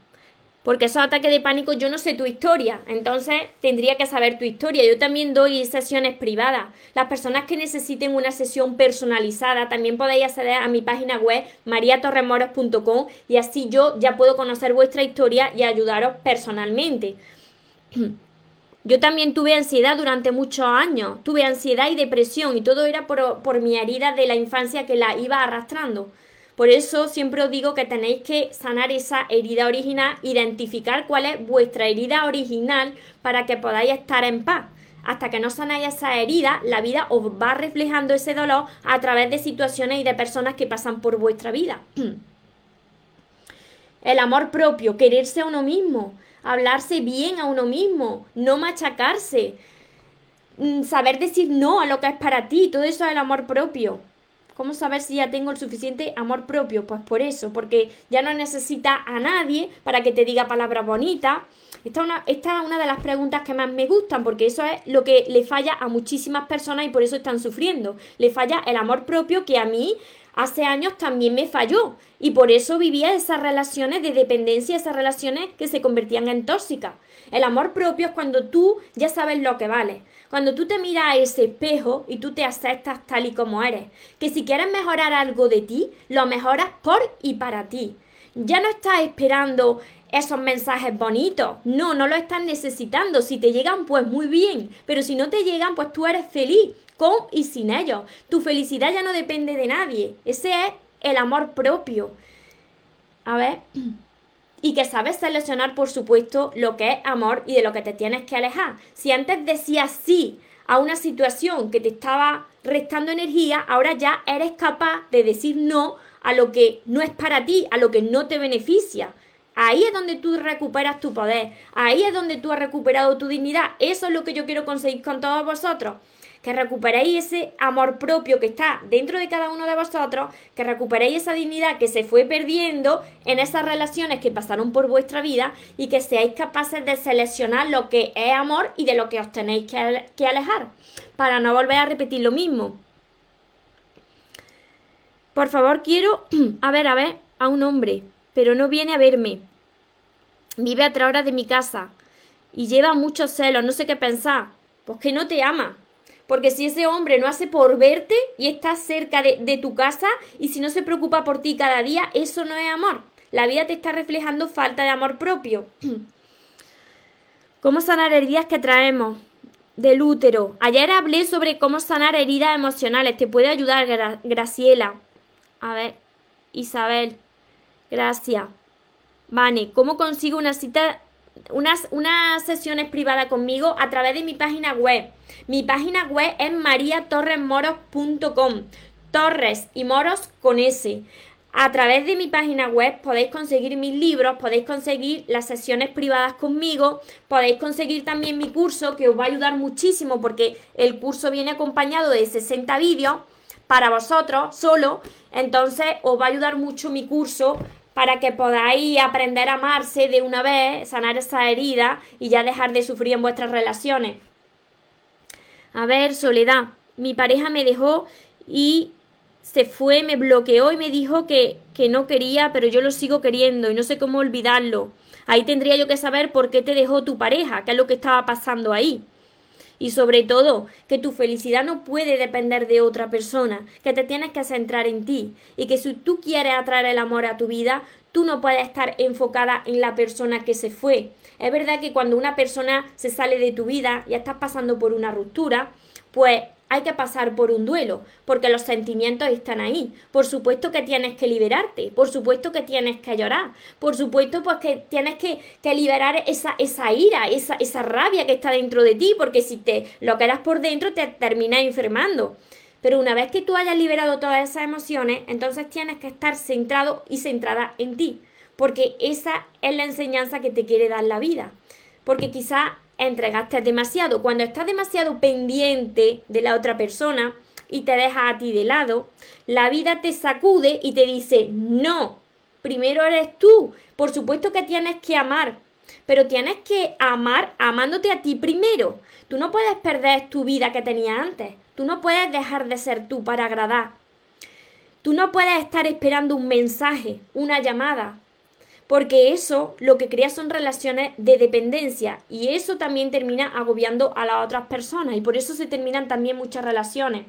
Porque esos ataques de pánico yo no sé tu historia, entonces tendría que saber tu historia. Yo también doy sesiones privadas. Las personas que necesiten una sesión personalizada también podéis acceder a mi página web mariatorremoros.com y así yo ya puedo conocer vuestra historia y ayudaros personalmente. Yo también tuve ansiedad durante muchos años, tuve ansiedad y depresión y todo era por, mi herida de la infancia que la iba arrastrando. Por eso siempre os digo que tenéis que sanar esa herida original, identificar cuál es vuestra herida original para que podáis estar en paz. Hasta que no sanáis esa herida, la vida os va reflejando ese dolor a través de situaciones y de personas que pasan por vuestra vida. El amor propio, quererse a uno mismo, hablarse bien a uno mismo, no machacarse, mm, saber decir no a lo que es para ti, todo eso es el amor propio. ¿Cómo saber si ya tengo el suficiente amor propio? Pues por eso, porque ya no necesita a nadie para que te diga palabras bonitas. Esta esta es una de las preguntas que más me gustan, porque eso es lo que le falla a muchísimas personas y por eso están sufriendo. Le falla el amor propio que a mí hace años también me falló y por eso vivía esas relaciones de dependencia, esas relaciones que se convertían en tóxicas. El amor propio es cuando tú ya sabes lo que vale, cuando tú te miras a ese espejo y tú te aceptas tal y como eres, que si quieres mejorar algo de ti, lo mejoras por y para ti. Ya no estás esperando esos mensajes bonitos. No, no lo estás necesitando. Si te llegan, pues muy bien. Pero si no te llegan, pues tú eres feliz con y sin ellos. Tu felicidad ya no depende de nadie. Ese es el amor propio. A ver. Y que sabes seleccionar, por supuesto, lo que es amor y de lo que te tienes que alejar. Si antes decías sí a una situación que te estaba restando energía, ahora ya eres capaz de decir no a lo que no es para ti, a lo que no te beneficia. Ahí es donde tú recuperas tu poder, ahí es donde tú has recuperado tu dignidad. Eso es lo que yo quiero conseguir con todos vosotros que recuperéis ese amor propio que está dentro de cada uno de vosotros, que recuperéis esa dignidad que se fue perdiendo en esas relaciones que pasaron por vuestra vida y que seáis capaces de seleccionar lo que es amor y de lo que os tenéis que, alejar, para no volver a repetir lo mismo. Por favor, quiero a ver, a ver, a un hombre, pero no viene a verme. Vive a tres horas de mi casa y lleva muchos celos, no sé qué pensar. Pues que no te ama, porque si ese hombre no hace por verte y está cerca de, tu casa y si no se preocupa por ti cada día, eso no es amor. La vida te está reflejando falta de amor propio. ¿Cómo sanar heridas que traemos? Del útero. Ayer hablé sobre cómo sanar heridas emocionales. Te puede ayudar, Graciela. A ver, Isabel. Gracias. Vane, ¿cómo consigo una cita unas, unas sesiones privadas conmigo a través de mi página web. Mi página web es mariatorresmoros.com. Torres y moros con S. A través de mi página web podéis conseguir mis libros, podéis conseguir las sesiones privadas conmigo, podéis conseguir también mi curso que os va a ayudar muchísimo porque el curso viene acompañado de 60 vídeos para vosotros solo, entonces os va a ayudar mucho mi curso para que podáis aprender a amarse de una vez, sanar esa herida y ya dejar de sufrir en vuestras relaciones. A ver, Soledad, mi pareja me dejó y se fue, me bloqueó y me dijo que, que no quería, pero yo lo sigo queriendo y no sé cómo olvidarlo. Ahí tendría yo que saber por qué te dejó tu pareja, qué es lo que estaba pasando ahí. Y sobre todo, que tu felicidad no puede depender de otra persona, que te tienes que centrar en ti y que si tú quieres atraer el amor a tu vida, tú no puedes estar enfocada en la persona que se fue. Es verdad que cuando una persona se sale de tu vida y estás pasando por una ruptura, pues hay que pasar por un duelo, porque los sentimientos están ahí. Por supuesto que tienes que liberarte, por supuesto que tienes que llorar, por supuesto pues que tienes que, liberar esa, esa ira, esa, esa rabia que está dentro de ti, porque si te lo quedas por dentro te terminas enfermando. Pero una vez que tú hayas liberado todas esas emociones, entonces tienes que estar centrado y centrada en ti, porque esa es la enseñanza que te quiere dar la vida. Porque quizá entregaste demasiado. Cuando estás demasiado pendiente de la otra persona y te deja a ti de lado, la vida te sacude y te dice, no, primero eres tú. Por supuesto que tienes que amar, pero tienes que amar amándote a ti primero. Tú no puedes perder tu vida que tenías antes. Tú no puedes dejar de ser tú para agradar. Tú no puedes estar esperando un mensaje, una llamada, porque eso lo que crea son relaciones de dependencia y eso también termina agobiando a las otras personas y por eso se terminan también muchas relaciones.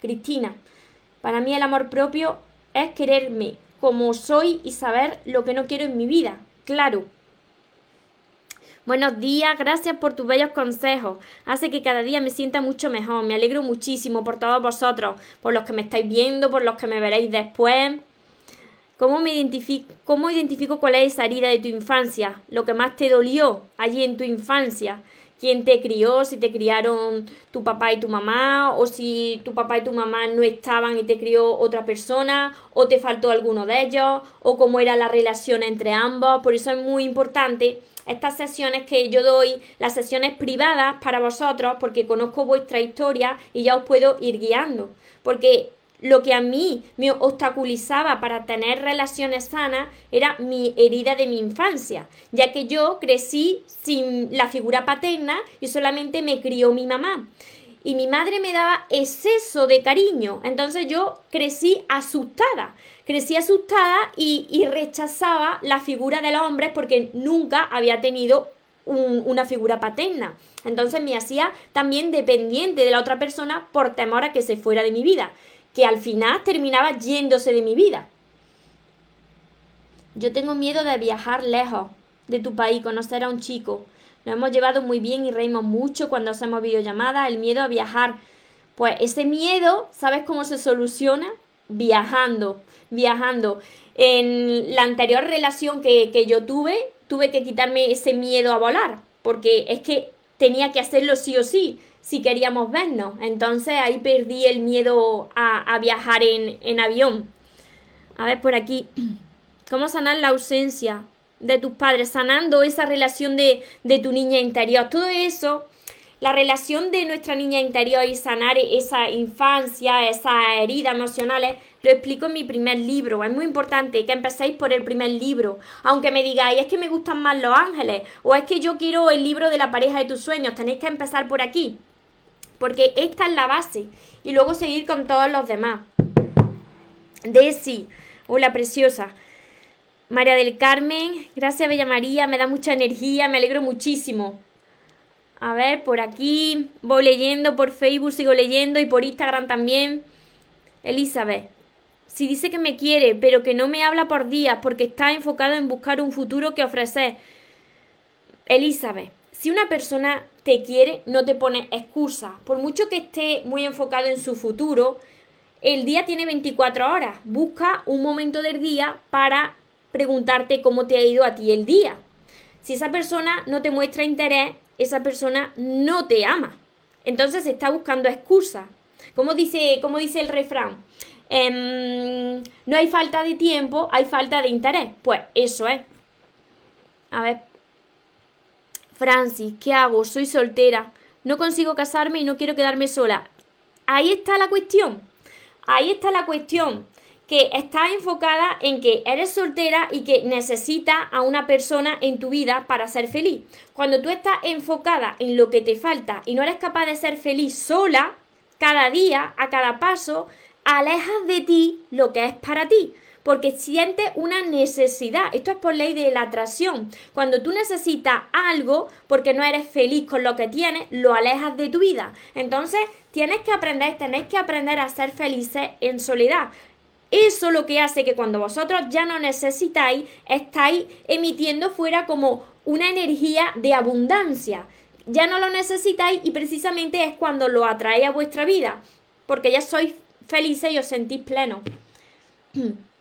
Cristina, para mí el amor propio es quererme como soy y saber lo que no quiero en mi vida. Claro. Buenos días, gracias por tus bellos consejos. Hace que cada día me sienta mucho mejor. Me alegro muchísimo por todos vosotros, por los que me estáis viendo, por los que me veréis después. ¿Cómo, me identifico, ¿Cómo identifico cuál es esa herida de tu infancia? Lo que más te dolió allí en tu infancia. ¿Quién te crió? Si te criaron tu papá y tu mamá, o si tu papá y tu mamá no estaban y te crió otra persona, o te faltó alguno de ellos, o cómo era la relación entre ambos. Por eso es muy importante estas sesiones que yo doy, las sesiones privadas para vosotros, porque conozco vuestra historia y ya os puedo ir guiando. Porque lo que a mí me obstaculizaba para tener relaciones sanas era mi herida de mi infancia, ya que yo crecí sin la figura paterna y solamente me crió mi mamá. Y mi madre me daba exceso de cariño, entonces yo crecí asustada, crecí asustada y, rechazaba la figura de los hombres porque nunca había tenido una figura paterna. Entonces me hacía también dependiente de la otra persona por temor a que se fuera de mi vida que al final terminaba yéndose de mi vida. Yo tengo miedo de viajar lejos de tu país, conocer a un chico. Nos hemos llevado muy bien y reímos mucho cuando hacemos videollamadas, el miedo a viajar. Pues ese miedo, ¿sabes cómo se soluciona? Viajando, viajando. En la anterior relación que, que yo tuve, tuve que quitarme ese miedo a volar, porque es que tenía que hacerlo sí o sí si queríamos vernos. Entonces ahí perdí el miedo a, viajar en, avión. A ver por aquí. ¿Cómo sanar la ausencia de tus padres? Sanando esa relación de, de tu niña interior. Todo eso la relación de nuestra niña interior y sanar esa infancia, esas heridas emocionales, lo explico en mi primer libro. Es muy importante que empecéis por el primer libro. Aunque me digáis, es que me gustan más los ángeles, o es que yo quiero el libro de la pareja de tus sueños, tenéis que empezar por aquí porque esta es la base y luego seguir con todos los demás. Desi, hola preciosa. María del Carmen, gracias Bella María, me da mucha energía, me alegro muchísimo. A ver, por aquí voy leyendo, por Facebook sigo leyendo y por Instagram también. Elizabeth, si dice que me quiere, pero que no me habla por días porque está enfocado en buscar un futuro que ofrecer. Elizabeth, si una persona te quiere, no te pone excusa. Por mucho que esté muy enfocado en su futuro, el día tiene 24 horas. Busca un momento del día para preguntarte cómo te ha ido a ti el día. Si esa persona no te muestra interés, esa persona no te ama. Entonces está buscando excusas. Como dice, dice el refrán, em, no hay falta de tiempo, hay falta de interés. Pues eso es. A ver. Francis, ¿qué hago? Soy soltera. No consigo casarme y no quiero quedarme sola. Ahí está la cuestión. Ahí está la cuestión que está enfocada en que eres soltera y que necesitas a una persona en tu vida para ser feliz. Cuando tú estás enfocada en lo que te falta y no eres capaz de ser feliz sola, cada día, a cada paso, alejas de ti lo que es para ti. Porque sientes una necesidad. Esto es por ley de la atracción. Cuando tú necesitas algo porque no eres feliz con lo que tienes, lo alejas de tu vida. Entonces, tienes que aprender, tenéis que aprender a ser felices en soledad. Eso lo que hace que cuando vosotros ya no necesitáis, estáis emitiendo fuera como una energía de abundancia. Ya no lo necesitáis y precisamente es cuando lo atrae a vuestra vida, porque ya sois felices y os sentís plenos.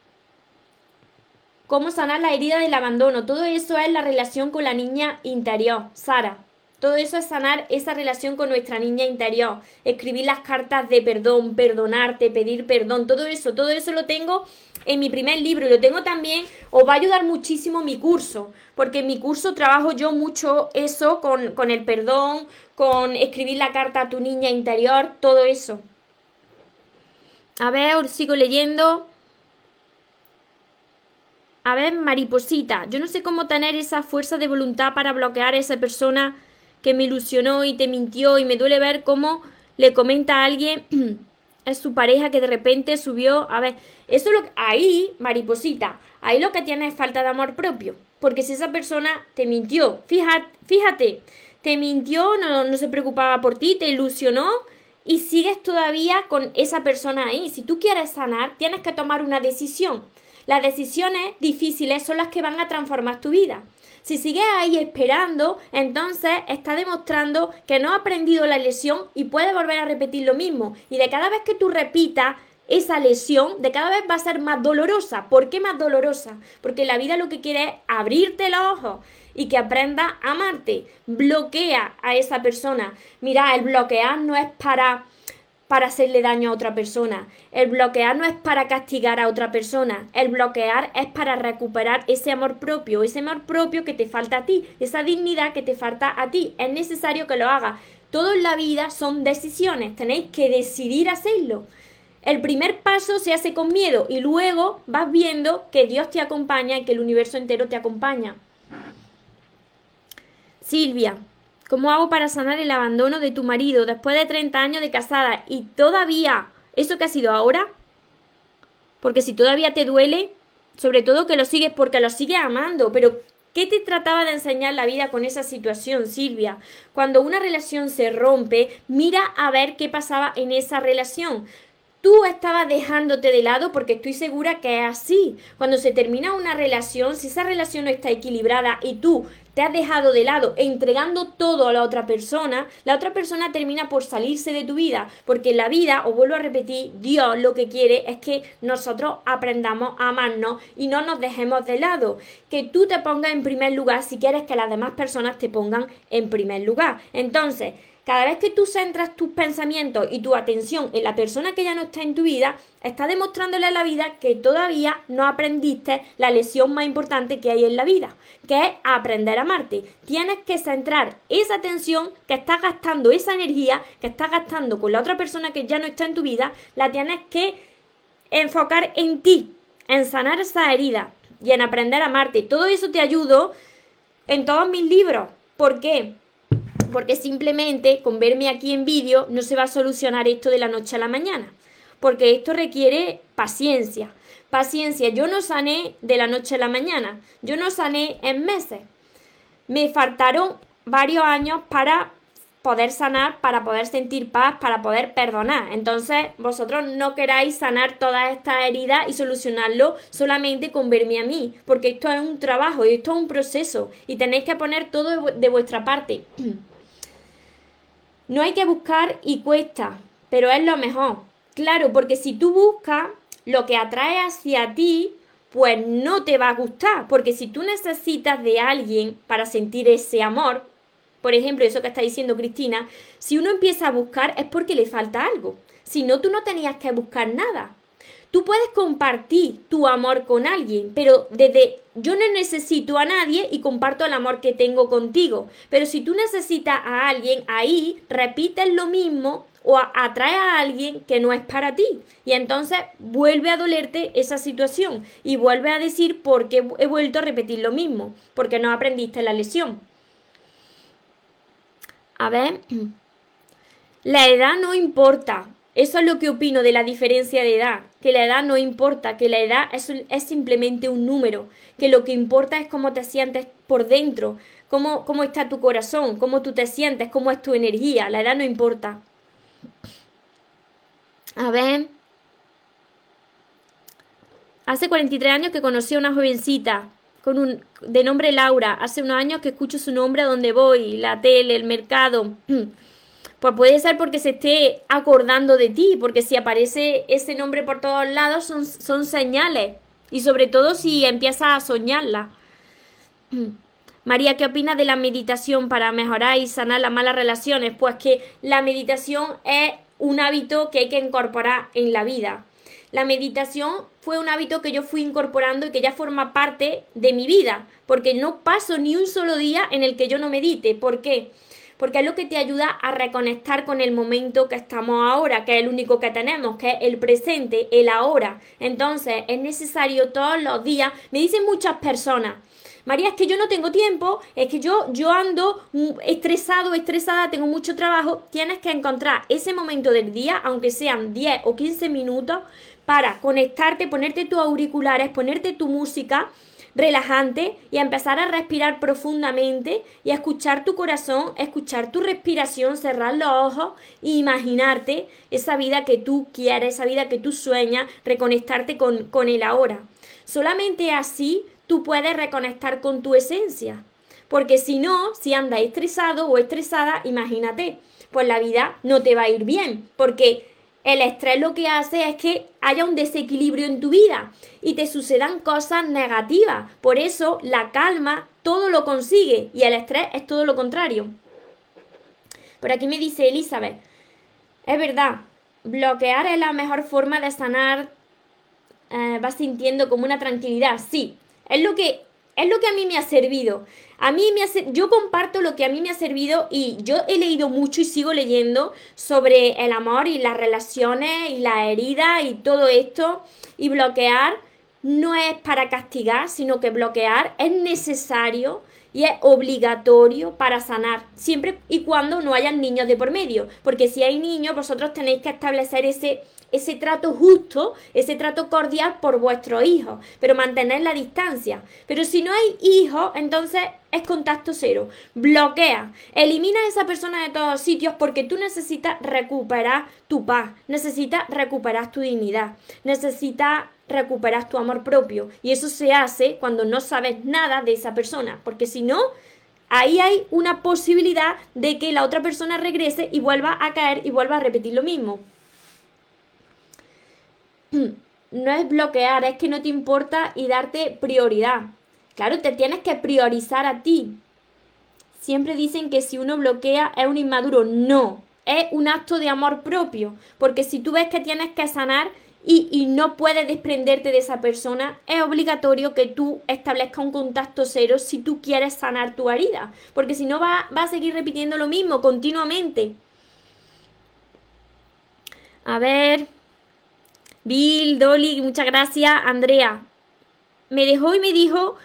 ¿Cómo sanar la herida del abandono? Todo eso es la relación con la niña interior, Sara. Todo eso es sanar esa relación con nuestra niña interior, escribir las cartas de perdón, perdonarte, pedir perdón, todo eso, todo eso lo tengo en mi primer libro y lo tengo también, os va a ayudar muchísimo mi curso, porque en mi curso trabajo yo mucho eso con, con el perdón, con escribir la carta a tu niña interior, todo eso. A ver, sigo leyendo. A ver, mariposita, yo no sé cómo tener esa fuerza de voluntad para bloquear a esa persona que me ilusionó y te mintió y me duele ver cómo le comenta a alguien es su pareja que de repente subió, a ver, eso lo ahí, mariposita, ahí lo que tiene es falta de amor propio, porque si esa persona te mintió, fíjate, fíjate, te mintió, no, no se preocupaba por ti, te ilusionó y sigues todavía con esa persona ahí. Si tú quieres sanar, tienes que tomar una decisión. Las decisiones difíciles son las que van a transformar tu vida. Si sigues ahí esperando, entonces está demostrando que no ha aprendido la lesión y puede volver a repetir lo mismo. Y de cada vez que tú repitas esa lesión, de cada vez va a ser más dolorosa. ¿Por qué más dolorosa? Porque la vida lo que quiere es abrirte los ojos y que aprenda a amarte. Bloquea a esa persona. Mira, el bloquear no es para para hacerle daño a otra persona. El bloquear no es para castigar a otra persona. El bloquear es para recuperar ese amor propio, ese amor propio que te falta a ti, esa dignidad que te falta a ti. Es necesario que lo hagas. Todo en la vida son decisiones. Tenéis que decidir hacerlo. El primer paso se hace con miedo y luego vas viendo que Dios te acompaña y que el universo entero te acompaña. Silvia, ¿Cómo hago para sanar el abandono de tu marido después de 30 años de casada y todavía eso que ha sido ahora? Porque si todavía te duele, sobre todo que lo sigues porque lo sigues amando, pero ¿qué te trataba de enseñar la vida con esa situación, Silvia? Cuando una relación se rompe, mira a ver qué pasaba en esa relación tú estabas dejándote de lado porque estoy segura que es así. Cuando se termina una relación, si esa relación no está equilibrada y tú te has dejado de lado entregando todo a la otra persona, la otra persona termina por salirse de tu vida, porque la vida, os vuelvo a repetir, Dios lo que quiere es que nosotros aprendamos a amarnos y no nos dejemos de lado, que tú te pongas en primer lugar si quieres que las demás personas te pongan en primer lugar. Entonces, cada vez que tú centras tus pensamientos y tu atención en la persona que ya no está en tu vida, estás demostrándole a la vida que todavía no aprendiste la lección más importante que hay en la vida, que es aprender a amarte. Tienes que centrar esa atención que estás gastando, esa energía que estás gastando con la otra persona que ya no está en tu vida, la tienes que enfocar en ti, en sanar esa herida y en aprender a amarte. Todo eso te ayudo en todos mis libros. ¿Por qué? Porque simplemente con verme aquí en vídeo no se va a solucionar esto de la noche a la mañana, porque esto requiere paciencia. Paciencia, yo no sané de la noche a la mañana, yo no sané en meses. Me faltaron varios años para poder sanar, para poder sentir paz, para poder perdonar. Entonces, vosotros no queráis sanar todas estas heridas y solucionarlo solamente con verme a mí, porque esto es un trabajo y esto es un proceso y tenéis que poner todo de vuestra parte. No hay que buscar y cuesta, pero es lo mejor. Claro, porque si tú buscas lo que atrae hacia ti, pues no te va a gustar, porque si tú necesitas de alguien para sentir ese amor, por ejemplo, eso que está diciendo Cristina, si uno empieza a buscar es porque le falta algo. Si no, tú no tenías que buscar nada. Tú puedes compartir tu amor con alguien, pero desde yo no necesito a nadie y comparto el amor que tengo contigo. Pero si tú necesitas a alguien, ahí repites lo mismo o atrae a alguien que no es para ti. Y entonces vuelve a dolerte esa situación y vuelve a decir por qué he vuelto a repetir lo mismo, porque no aprendiste la lesión. A ver, la edad no importa. Eso es lo que opino de la diferencia de edad, que la edad no importa, que la edad es, es simplemente un número, que lo que importa es cómo te sientes por dentro, cómo, cómo está tu corazón, cómo tú te sientes, cómo es tu energía, la edad no importa. A ver. Hace 43 años que conocí a una jovencita con un, de nombre Laura. Hace unos años que escucho su nombre a donde voy, la tele, el mercado. Pues puede ser porque se esté acordando de ti, porque si aparece ese nombre por todos lados son, son señales. Y sobre todo si empiezas a soñarla. María, ¿qué opinas de la meditación para mejorar y sanar las malas relaciones? Pues que la meditación es un hábito que hay que incorporar en la vida. La meditación fue un hábito que yo fui incorporando y que ya forma parte de mi vida, porque no paso ni un solo día en el que yo no medite. ¿Por qué? Es lo que te ayuda a reconectar con el momento que estamos ahora, que es el único que tenemos, que es el presente, el ahora. Entonces, es necesario todos los días, me dicen muchas personas, María, es que yo no tengo tiempo, es que yo, yo ando estresado, estresada, tengo mucho trabajo. Tienes que encontrar ese momento del día, aunque sean 10 o 15 minutos, para conectarte, ponerte tus auriculares, ponerte tu música relajante y empezar a respirar profundamente y a escuchar tu corazón, escuchar tu respiración, cerrar los ojos e imaginarte esa vida que tú quieres, esa vida que tú sueñas, reconectarte con, con el ahora. Solamente así tú puedes reconectar con tu esencia. Porque si no, si andas estresado o estresada, imagínate, pues la vida no te va a ir bien. Porque el estrés lo que hace es que haya un desequilibrio en tu vida y te sucedan cosas negativas. Por eso la calma todo lo consigue y el estrés es todo lo contrario. Por aquí me dice Elizabeth, es verdad, bloquear es la mejor forma de sanar, eh, vas sintiendo como una tranquilidad. Sí, es lo que, es lo que a mí me ha servido. A mí me yo comparto lo que a mí me ha servido y yo he leído mucho y sigo leyendo sobre el amor y las relaciones y la herida y todo esto. Y bloquear no es para castigar, sino que bloquear es necesario y es obligatorio para sanar, siempre y cuando no hayan niños de por medio, porque si hay niños, vosotros tenéis que establecer ese ese trato justo, ese trato cordial por vuestros hijos, pero mantener la distancia. Pero si no hay hijos, entonces es contacto cero. Bloquea, elimina a esa persona de todos sitios porque tú necesitas recuperar tu paz, necesitas recuperar tu dignidad, necesitas recuperar tu amor propio. Y eso se hace cuando no sabes nada de esa persona, porque si no, ahí hay una posibilidad de que la otra persona regrese y vuelva a caer y vuelva a repetir lo mismo. No es bloquear, es que no te importa y darte prioridad. Claro, te tienes que priorizar a ti. Siempre dicen que si uno bloquea es un inmaduro. No, es un acto de amor propio. Porque si tú ves que tienes que sanar y, no puedes desprenderte de esa persona, es obligatorio que tú establezcas un contacto cero si tú quieres sanar tu herida. Porque si no, va, va a seguir repitiendo lo mismo continuamente. A ver. Bill, Dolly, muchas gracias. Andrea, me dejó y me dijo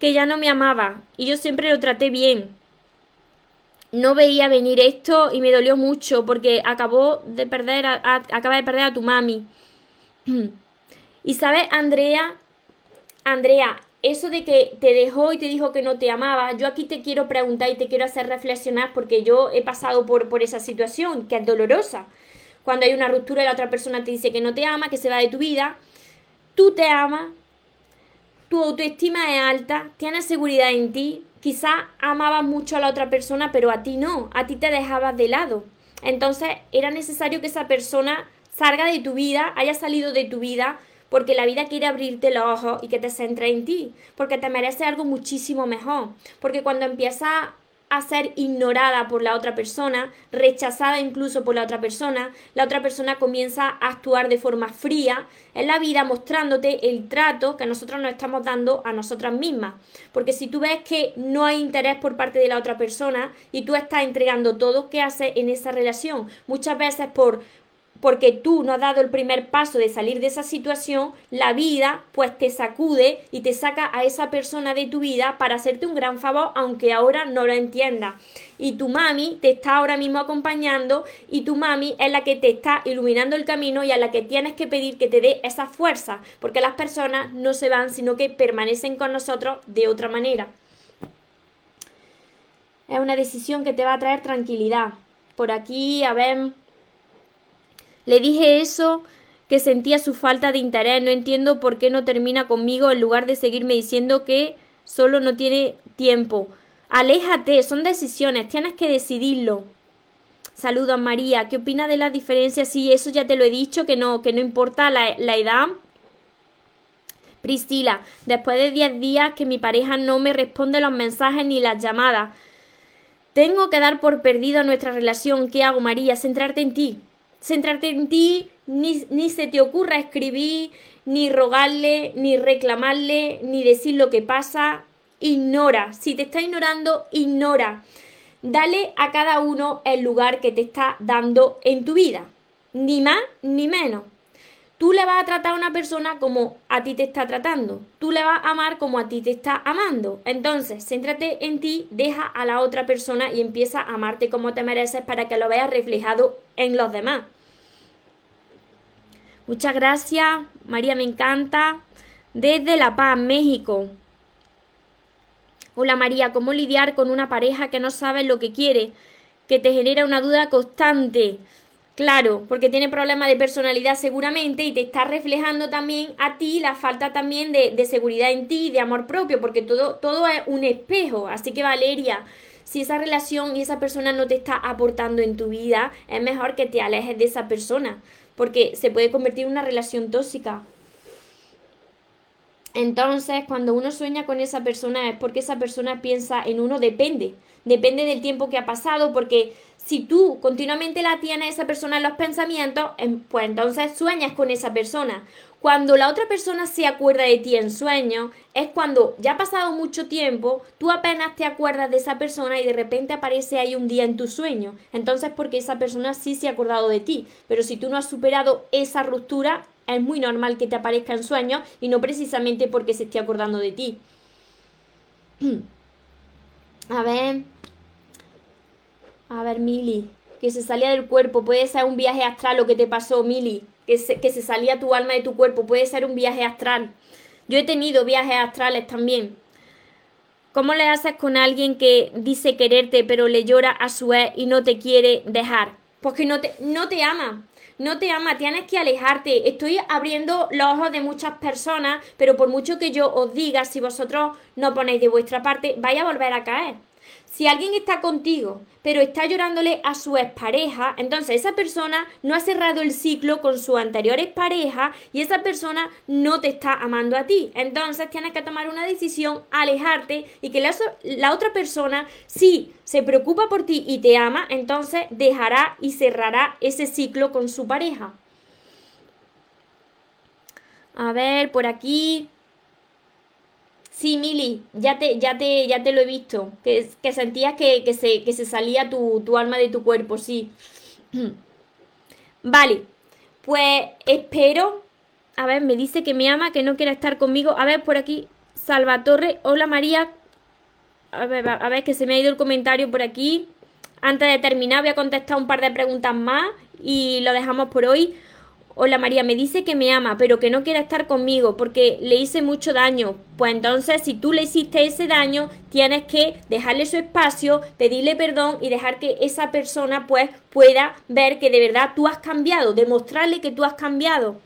que ya no me amaba y yo siempre lo traté bien. No veía venir esto y me dolió mucho porque acabó de perder a, acaba de perder a tu mami. Y sabes, Andrea, Andrea, eso de que te dejó y te dijo que no te amaba, yo aquí te quiero preguntar y te quiero hacer reflexionar porque yo he pasado por, por esa situación que es dolorosa cuando hay una ruptura y la otra persona te dice que no te ama, que se va de tu vida, tú te amas, tu autoestima es alta, tienes seguridad en ti, quizás amabas mucho a la otra persona, pero a ti no, a ti te dejabas de lado. Entonces era necesario que esa persona salga de tu vida, haya salido de tu vida, porque la vida quiere abrirte los ojos y que te centres en ti, porque te mereces algo muchísimo mejor, porque cuando empiezas a ser ignorada por la otra persona, rechazada incluso por la otra persona, la otra persona comienza a actuar de forma fría en la vida mostrándote el trato que nosotros nos estamos dando a nosotras mismas. Porque si tú ves que no hay interés por parte de la otra persona y tú estás entregando todo que haces en esa relación, muchas veces por porque tú no has dado el primer paso de salir de esa situación, la vida pues te sacude y te saca a esa persona de tu vida para hacerte un gran favor, aunque ahora no lo entienda. Y tu mami te está ahora mismo acompañando y tu mami es la que te está iluminando el camino y a la que tienes que pedir que te dé esa fuerza, porque las personas no se van, sino que permanecen con nosotros de otra manera. Es una decisión que te va a traer tranquilidad. Por aquí, a ver, le dije eso, que sentía su falta de interés, no entiendo por qué no termina conmigo en lugar de seguirme diciendo que solo no tiene tiempo. Aléjate, son decisiones, tienes que decidirlo. Saludos María, ¿qué opina de las diferencias? Sí, eso ya te lo he dicho, que no, que no importa la, la edad. Priscila, después de 10 días que mi pareja no me responde los mensajes ni las llamadas. Tengo que dar por perdida nuestra relación. ¿Qué hago, María? Centrarte en ti centrarte en ti, ni, ni se te ocurra escribir, ni rogarle, ni reclamarle, ni decir lo que pasa. Ignora. Si te está ignorando, ignora. Dale a cada uno el lugar que te está dando en tu vida. Ni más ni menos. Tú le vas a tratar a una persona como a ti te está tratando. Tú le vas a amar como a ti te está amando. Entonces, céntrate en ti, deja a la otra persona y empieza a amarte como te mereces para que lo veas reflejado en los demás. Muchas gracias, María, me encanta. Desde La Paz, México. Hola María, ¿cómo lidiar con una pareja que no sabe lo que quiere? Que te genera una duda constante. Claro, porque tiene problemas de personalidad seguramente y te está reflejando también a ti la falta también de, de seguridad en ti, de amor propio, porque todo, todo es un espejo. Así que Valeria, si esa relación y esa persona no te está aportando en tu vida, es mejor que te alejes de esa persona porque se puede convertir en una relación tóxica. Entonces, cuando uno sueña con esa persona es porque esa persona piensa en uno, depende, depende del tiempo que ha pasado, porque si tú continuamente la tienes esa persona en los pensamientos, em, pues entonces sueñas con esa persona. Cuando la otra persona se acuerda de ti en sueño, es cuando ya ha pasado mucho tiempo, tú apenas te acuerdas de esa persona y de repente aparece ahí un día en tu sueño. Entonces, porque esa persona sí se ha acordado de ti. Pero si tú no has superado esa ruptura, es muy normal que te aparezca en sueños y no precisamente porque se esté acordando de ti. A ver. A ver, Mili. Que se salía del cuerpo. Puede ser un viaje astral lo que te pasó, Mili que se, salía tu alma de tu cuerpo, puede ser un viaje astral. Yo he tenido viajes astrales también. ¿Cómo le haces con alguien que dice quererte pero le llora a su vez y no te quiere dejar? Porque no te, no te ama. No te ama, tienes que alejarte. Estoy abriendo los ojos de muchas personas, pero por mucho que yo os diga, si vosotros no ponéis de vuestra parte, vais a volver a caer. Si alguien está contigo, pero está llorándole a su expareja, entonces esa persona no ha cerrado el ciclo con su anterior expareja y esa persona no te está amando a ti. Entonces tienes que tomar una decisión, alejarte y que la, la otra persona, si se preocupa por ti y te ama, entonces dejará y cerrará ese ciclo con su pareja. A ver, por aquí. Sí, Mili, ya te, ya te, ya te lo he visto. Que, que sentías que, se, que se salía tu, tu alma de tu cuerpo, sí. Vale, pues espero. A ver, me dice que me ama, que no quiere estar conmigo. A ver, por aquí, Salvatore. Hola María. A ver, a ver, que se me ha ido el comentario por aquí. Antes de terminar, voy a contestar un par de preguntas más y lo dejamos por hoy. Hola María, me dice que me ama, pero que no quiere estar conmigo porque le hice mucho daño. Pues entonces, si tú le hiciste ese daño, tienes que dejarle su espacio, pedirle perdón y dejar que esa persona pues pueda ver que de verdad tú has cambiado, demostrarle que tú has cambiado.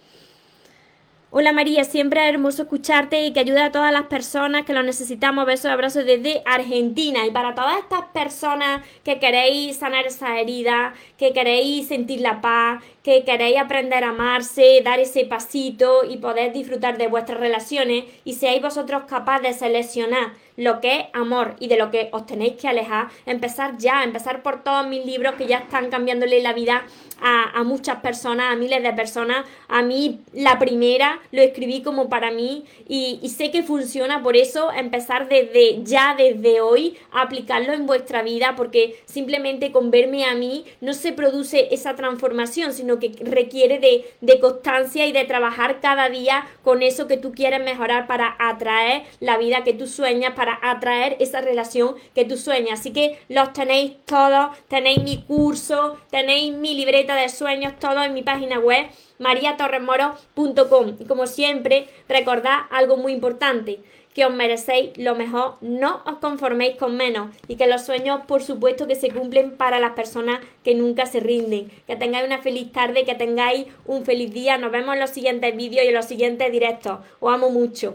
Hola María, siempre es hermoso escucharte y que ayuda a todas las personas que lo necesitamos. Besos, abrazos desde Argentina. Y para todas estas personas que queréis sanar esa herida, que queréis sentir la paz, que queréis aprender a amarse, dar ese pasito y poder disfrutar de vuestras relaciones y seáis vosotros capaces de seleccionar lo que es amor y de lo que os tenéis que alejar, empezar ya, empezar por todos mis libros que ya están cambiándole la vida a, muchas personas, a miles de personas. A mí la primera lo escribí como para mí y, sé que funciona, por eso empezar desde ya, desde hoy, a aplicarlo en vuestra vida, porque simplemente con verme a mí no se produce esa transformación, sino que requiere de, de constancia y de trabajar cada día con eso que tú quieres mejorar para atraer la vida que tú sueñas, para atraer esa relación que tú sueñas. Así que los tenéis todos, tenéis mi curso, tenéis mi libreta de sueños, todo en mi página web mariatorremoro.com. Y como siempre, recordad algo muy importante, que os merecéis lo mejor, no os conforméis con menos y que los sueños, por supuesto, que se cumplen para las personas que nunca se rinden. Que tengáis una feliz tarde, que tengáis un feliz día. Nos vemos en los siguientes vídeos y en los siguientes directos. Os amo mucho.